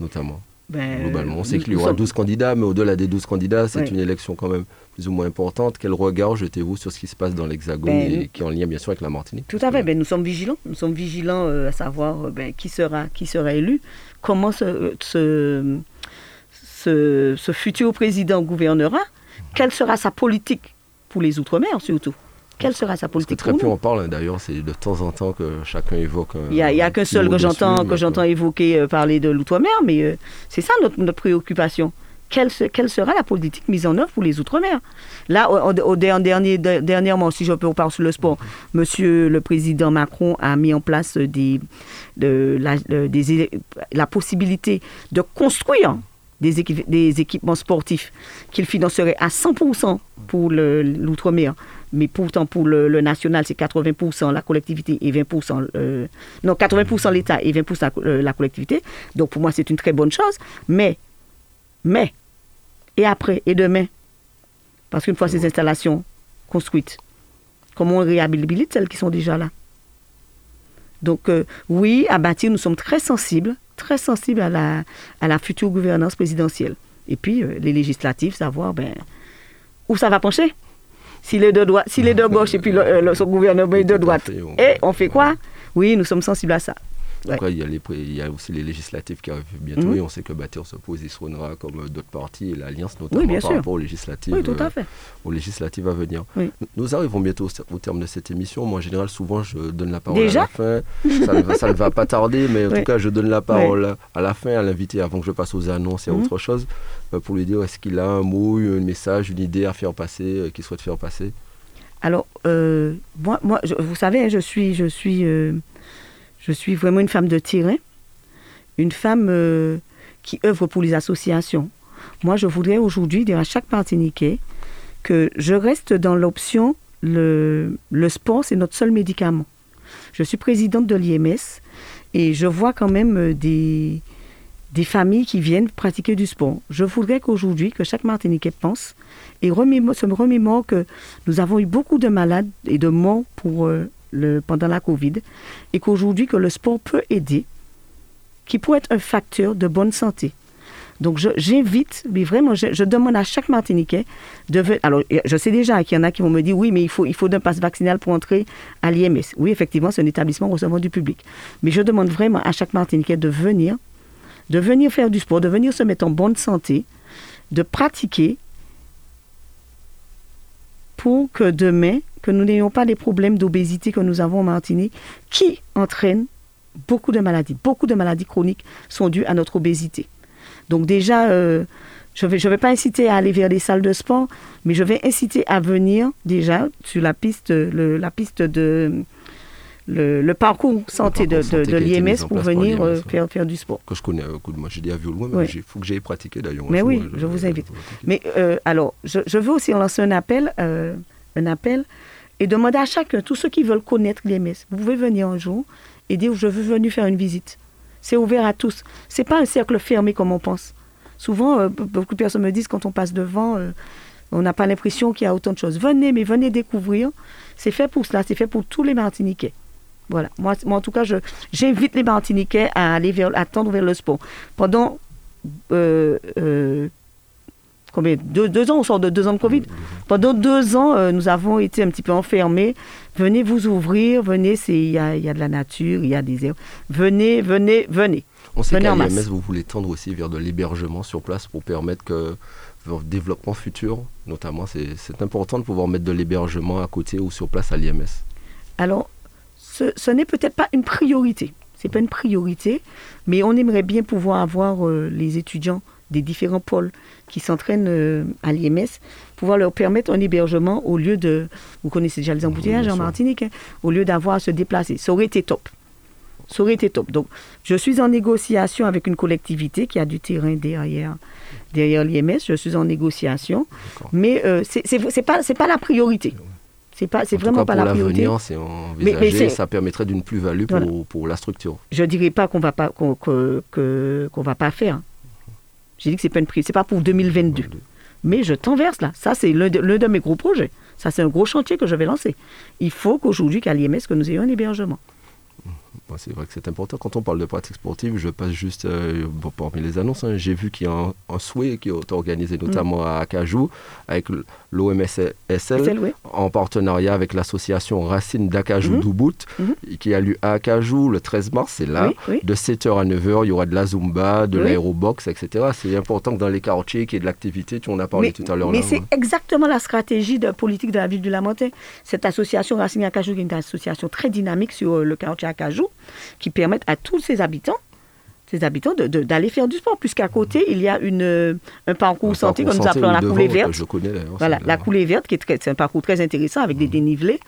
notamment? Ben, Globalement, on sait qu'il y aura 12 candidats, mais au-delà des 12 candidats, c'est une élection quand même plus ou moins importante. Quel regard jetez-vous sur ce qui se passe dans l'Hexagone ben, et qui est en lien bien sûr avec la Martinique? Tout à fait, ben, nous sommes vigilants. Nous sommes vigilants euh, à savoir ben, qui, sera, qui sera élu, comment ce, ce ce, futur président gouvernera, quelle sera sa politique pour les Outre-mer surtout? Quelle sera sa politique Très peu en parle d'ailleurs, c'est de temps en temps que chacun évoque. Il n'y a, qu'un seul que j'entends que j'entends évoquer euh, parler de l'outre-mer, mais euh, c'est ça notre, préoccupation. Quelle, quelle, sera la politique mise en œuvre pour les Outre-mer? Là, au, dernier, dernièrement, si je peux parler sur le sport, Monsieur le Président Macron a mis en place des, de, la, des, la possibilité de construire des, équipements sportifs qu'il financerait à 100% pour l'outre-mer, mais pourtant pour le, national, c'est 80% la collectivité et 20%, euh, non, 80% l'État et 20% euh, la collectivité. Donc pour moi, c'est une très bonne chose. Mais, mais, et après, et demain, parce qu'une fois ces installations construites, comment on réhabilite celles qui sont déjà là? Donc euh, oui, à bâtir, nous sommes très sensibles très sensible à la, à la future gouvernance présidentielle. Et puis, euh, les législatives, savoir ben, où ça va pencher? Si les deux, si les deux gauches et puis le, euh, son gouvernement est de droite. Et on fait quoi? Oui, nous sommes sensibles à ça il, y a les, il y a aussi les législatives qui arrivent bientôt mhm. et on sait que Bâtir se positionnera comme euh, d'autres partis et l'Alliance notamment par rapport aux législatives, oui, tout à, fait. aux législatives à venir. Nous arrivons bientôt au, terme de cette émission. Moi, en général, souvent, je donne la parole à la fin. Ça ne, va, pas tarder, mais en tout cas, je donne la parole à la fin à l'invité avant que je passe aux annonces et à mhm. autre chose euh, pour lui dire est-ce qu'il a un mot, un message, une idée à faire passer, euh, qu'il souhaite faire passer? Alors, moi, moi vous savez, je suis, je suis je suis vraiment une femme de terrain, une femme euh, qui œuvre pour les associations. Moi, je voudrais aujourd'hui dire à chaque Martiniquais que je reste dans l'option le, le sport, c'est notre seul médicament. Je suis présidente de l'IMS et je vois quand même euh, des, familles qui viennent pratiquer du sport. Je voudrais qu'aujourd'hui, que chaque Martiniquais pense et se remémore que nous avons eu beaucoup de malades et de morts pour euh, pendant la Covid, et qu'aujourd'hui que le sport peut aider, qui peut être un facteur de bonne santé. Donc j'invite, mais vraiment, je, demande à chaque Martiniquais de venir. Alors, je sais déjà qu'il y en a qui vont me dire oui, mais il faut, il faut d'un passe vaccinal pour entrer à l'IMS. Oui, effectivement, c'est un établissement recevant du public. Mais je demande vraiment à chaque Martiniquais de venir, de venir faire du sport, de venir se mettre en bonne santé, de pratiquer pour que demain, que nous n'ayons pas les problèmes d'obésité que nous avons en Martinique, qui entraînent beaucoup de maladies. Beaucoup de maladies chroniques sont dues à notre obésité. Donc déjà, euh, je ne vais, pas inciter à aller vers des salles de sport, mais je vais inciter à venir déjà sur la piste, la piste de le, parcours santé de, de, l'IMS pour venir euh, faire, faire du sport. Que je connais, moi j'ai dit à violon, mais il faut que j'aille pratiquer d'ailleurs. Mais oui, je, vous invite. Mais euh, alors, je, veux aussi lancer un appel, euh, un appel et demander à chacun, tous ceux qui veulent connaître l'IMS, vous pouvez venir un jour et dire je veux venir faire une visite. C'est ouvert à tous. C'est pas un cercle fermé comme on pense. Souvent, beaucoup de personnes me disent quand on passe devant, on n'a pas l'impression qu'il y a autant de choses. Venez, mais venez découvrir. C'est fait pour cela, c'est fait pour tous les Martiniquais. Voilà. Moi, en tout cas, j'invite les Martiniquais à aller vers, à tendre vers le sport. Pendant euh, euh, combien? Deux, ans, on sort de deux ans de Covid. Pendant deux ans, euh, nous avons été un petit peu enfermés. Venez vous ouvrir, venez, il y a, y a, de la nature, il y a des airs. Venez, venez, venez. On sait qu'à l'IMS, vous voulez tendre aussi vers de l'hébergement sur place pour permettre que votre développement futur, notamment, c'est important de pouvoir mettre de l'hébergement à côté ou sur place à l'IMS. Alors, ce, n'est peut-être pas une priorité. C'est pas une priorité, mais on aimerait bien pouvoir avoir euh, les étudiants des différents pôles qui s'entraînent euh, à l'IMS, pouvoir leur permettre un hébergement au lieu de, vous connaissez déjà les embouteillages en Martinique, hein, au lieu d'avoir à se déplacer. Ça aurait été top. Ça aurait été top. Donc, je suis en négociation avec une collectivité qui a du terrain derrière, derrière l'IMS. Je suis en négociation, mais euh, ce pas, pas la priorité. C'est pas, c'est vraiment pas la priorité. c'est envisagé, ça permettrait d'une plus-value pour, pour, la structure. Je dirais pas qu'on va pas qu'on que, qu'on va pas faire. J'ai dit que c'est pas une c'est pas pour 2022. Mais je t'enverse là. Ça c'est l'un de, de, mes gros projets. Ça c'est un gros chantier que je vais lancer. Il faut qu'aujourd'hui qu'à l'IMS que nous ayons un hébergement c'est vrai que c'est important. Quand on parle de pratique sportive, je passe juste euh, parmi les annonces. Hein. J'ai vu qu'il y a un, souhait qui est organisé mm. notamment à Acajou avec l'OMSL en partenariat avec l'association Racine d'Acajou mm Doubout mm-hmm. qui a lieu à Acajou le 13 mars. C'est là. De 7h à 9h, il y aura de la Zumba, de l'aérobox, etc. C'est important que dans les quartiers qu'il y ait de l'activité. Tu en as parlé tout à l'heure. Mais c'est exactement la stratégie de politique de la ville de la Montée. Cette association Racine Acajou qui est une association très dynamique sur euh, le quartier Acajou qui permettent à tous ces habitants ces habitants d'aller faire du sport, puisqu'à côté, il y a une, un parcours santé que nous appelons la coulée verte. Je connais, voilà, la coulée verte, qui est, un parcours très intéressant avec des mmh. dénivelés.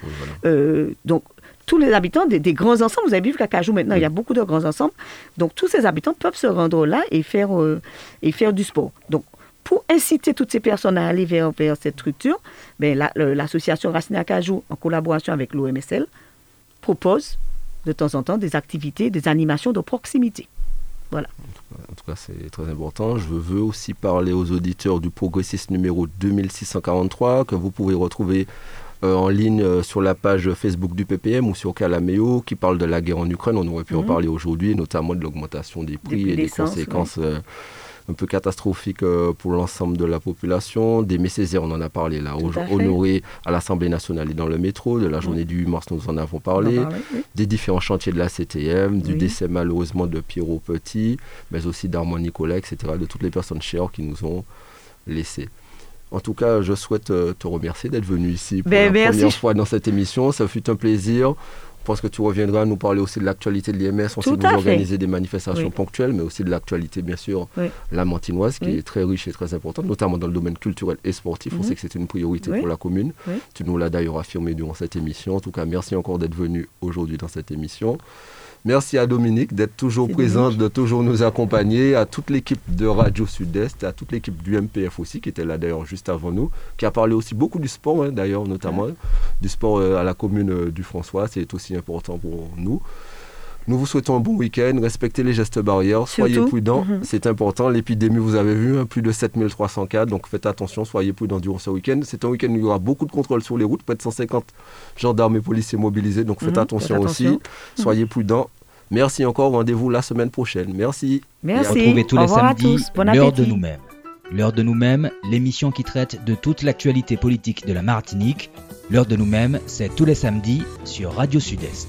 Euh, donc, tous les habitants des, grands ensembles, vous avez vu qu'à Cajou maintenant, il y a beaucoup de grands ensembles. Donc, tous ces habitants peuvent se rendre là et faire, euh, et faire du sport. Donc, pour inciter toutes ces personnes à aller vers, vers cette structure, ben, l'association Racine à Cajou, en collaboration avec l'OMSL, propose de temps en temps des activités, des animations de proximité. Voilà. En tout cas, c'est très important. Je veux aussi parler aux auditeurs du progressiste numéro 2643 que vous pouvez retrouver euh, en ligne euh, sur la page Facebook du PPM ou sur Calameo qui parle de la guerre en Ukraine. On aurait pu en mhm. parler aujourd'hui, notamment de l'augmentation des prix et des conséquences. Euh, un peu catastrophique euh, pour l'ensemble de la population. Des Césaire, on en a parlé là, honoré à l'Assemblée nationale et dans le métro. De la journée du 8 mars, nous en avons parlé. Des différents chantiers de la CTM, du décès malheureusement de Pierrot Petit, mais aussi d'Armand Nicolas, etc. De toutes les personnes chères qui nous ont laissés. En tout cas, je souhaite euh, te remercier d'être venu ici pour ben, la première fois dans cette émission. Ça fut un plaisir. Je pense que tu reviendras nous parler aussi de l'actualité de l'IMS. On sait que vous organisez des manifestations ponctuelles, mais aussi de l'actualité, bien sûr, la mantinoise, qui est très riche et très importante, notamment dans le domaine culturel et sportif. On mhm. sait que c'est une priorité pour la commune. Tu nous l'as d'ailleurs affirmé durant cette émission. En tout cas, merci encore d'être venu aujourd'hui dans cette émission. Merci à Dominique d'être toujours présente, de toujours nous accompagner, à toute l'équipe de Radio Sud-Est, à toute l'équipe du MPF aussi, qui était là d'ailleurs juste avant nous, qui a parlé aussi beaucoup du sport, hein, d'ailleurs, notamment du sport euh, à la commune euh, du François. C'est aussi important pour nous. Nous vous souhaitons un bon week-end, respectez les gestes barrières, soyez prudents, mhm. c'est important. L'épidémie, vous avez vu, hein, plus de 7300 cas, donc faites attention, soyez prudents durant ce week-end. C'est un week-end où il y aura beaucoup de contrôles sur les routes, près de 150 gendarmes et policiers mobilisés, donc faites, mhm, attention, aussi, mhm. soyez prudents. Merci encore, rendez-vous la semaine prochaine. Merci. Merci. Retrouvez tous les samedis l'heure de nous-mêmes. L'heure de nous-mêmes, l'émission qui traite de toute l'actualité politique de la Martinique. L'heure de nous-mêmes, c'est tous les samedis sur Radio Sud-Est.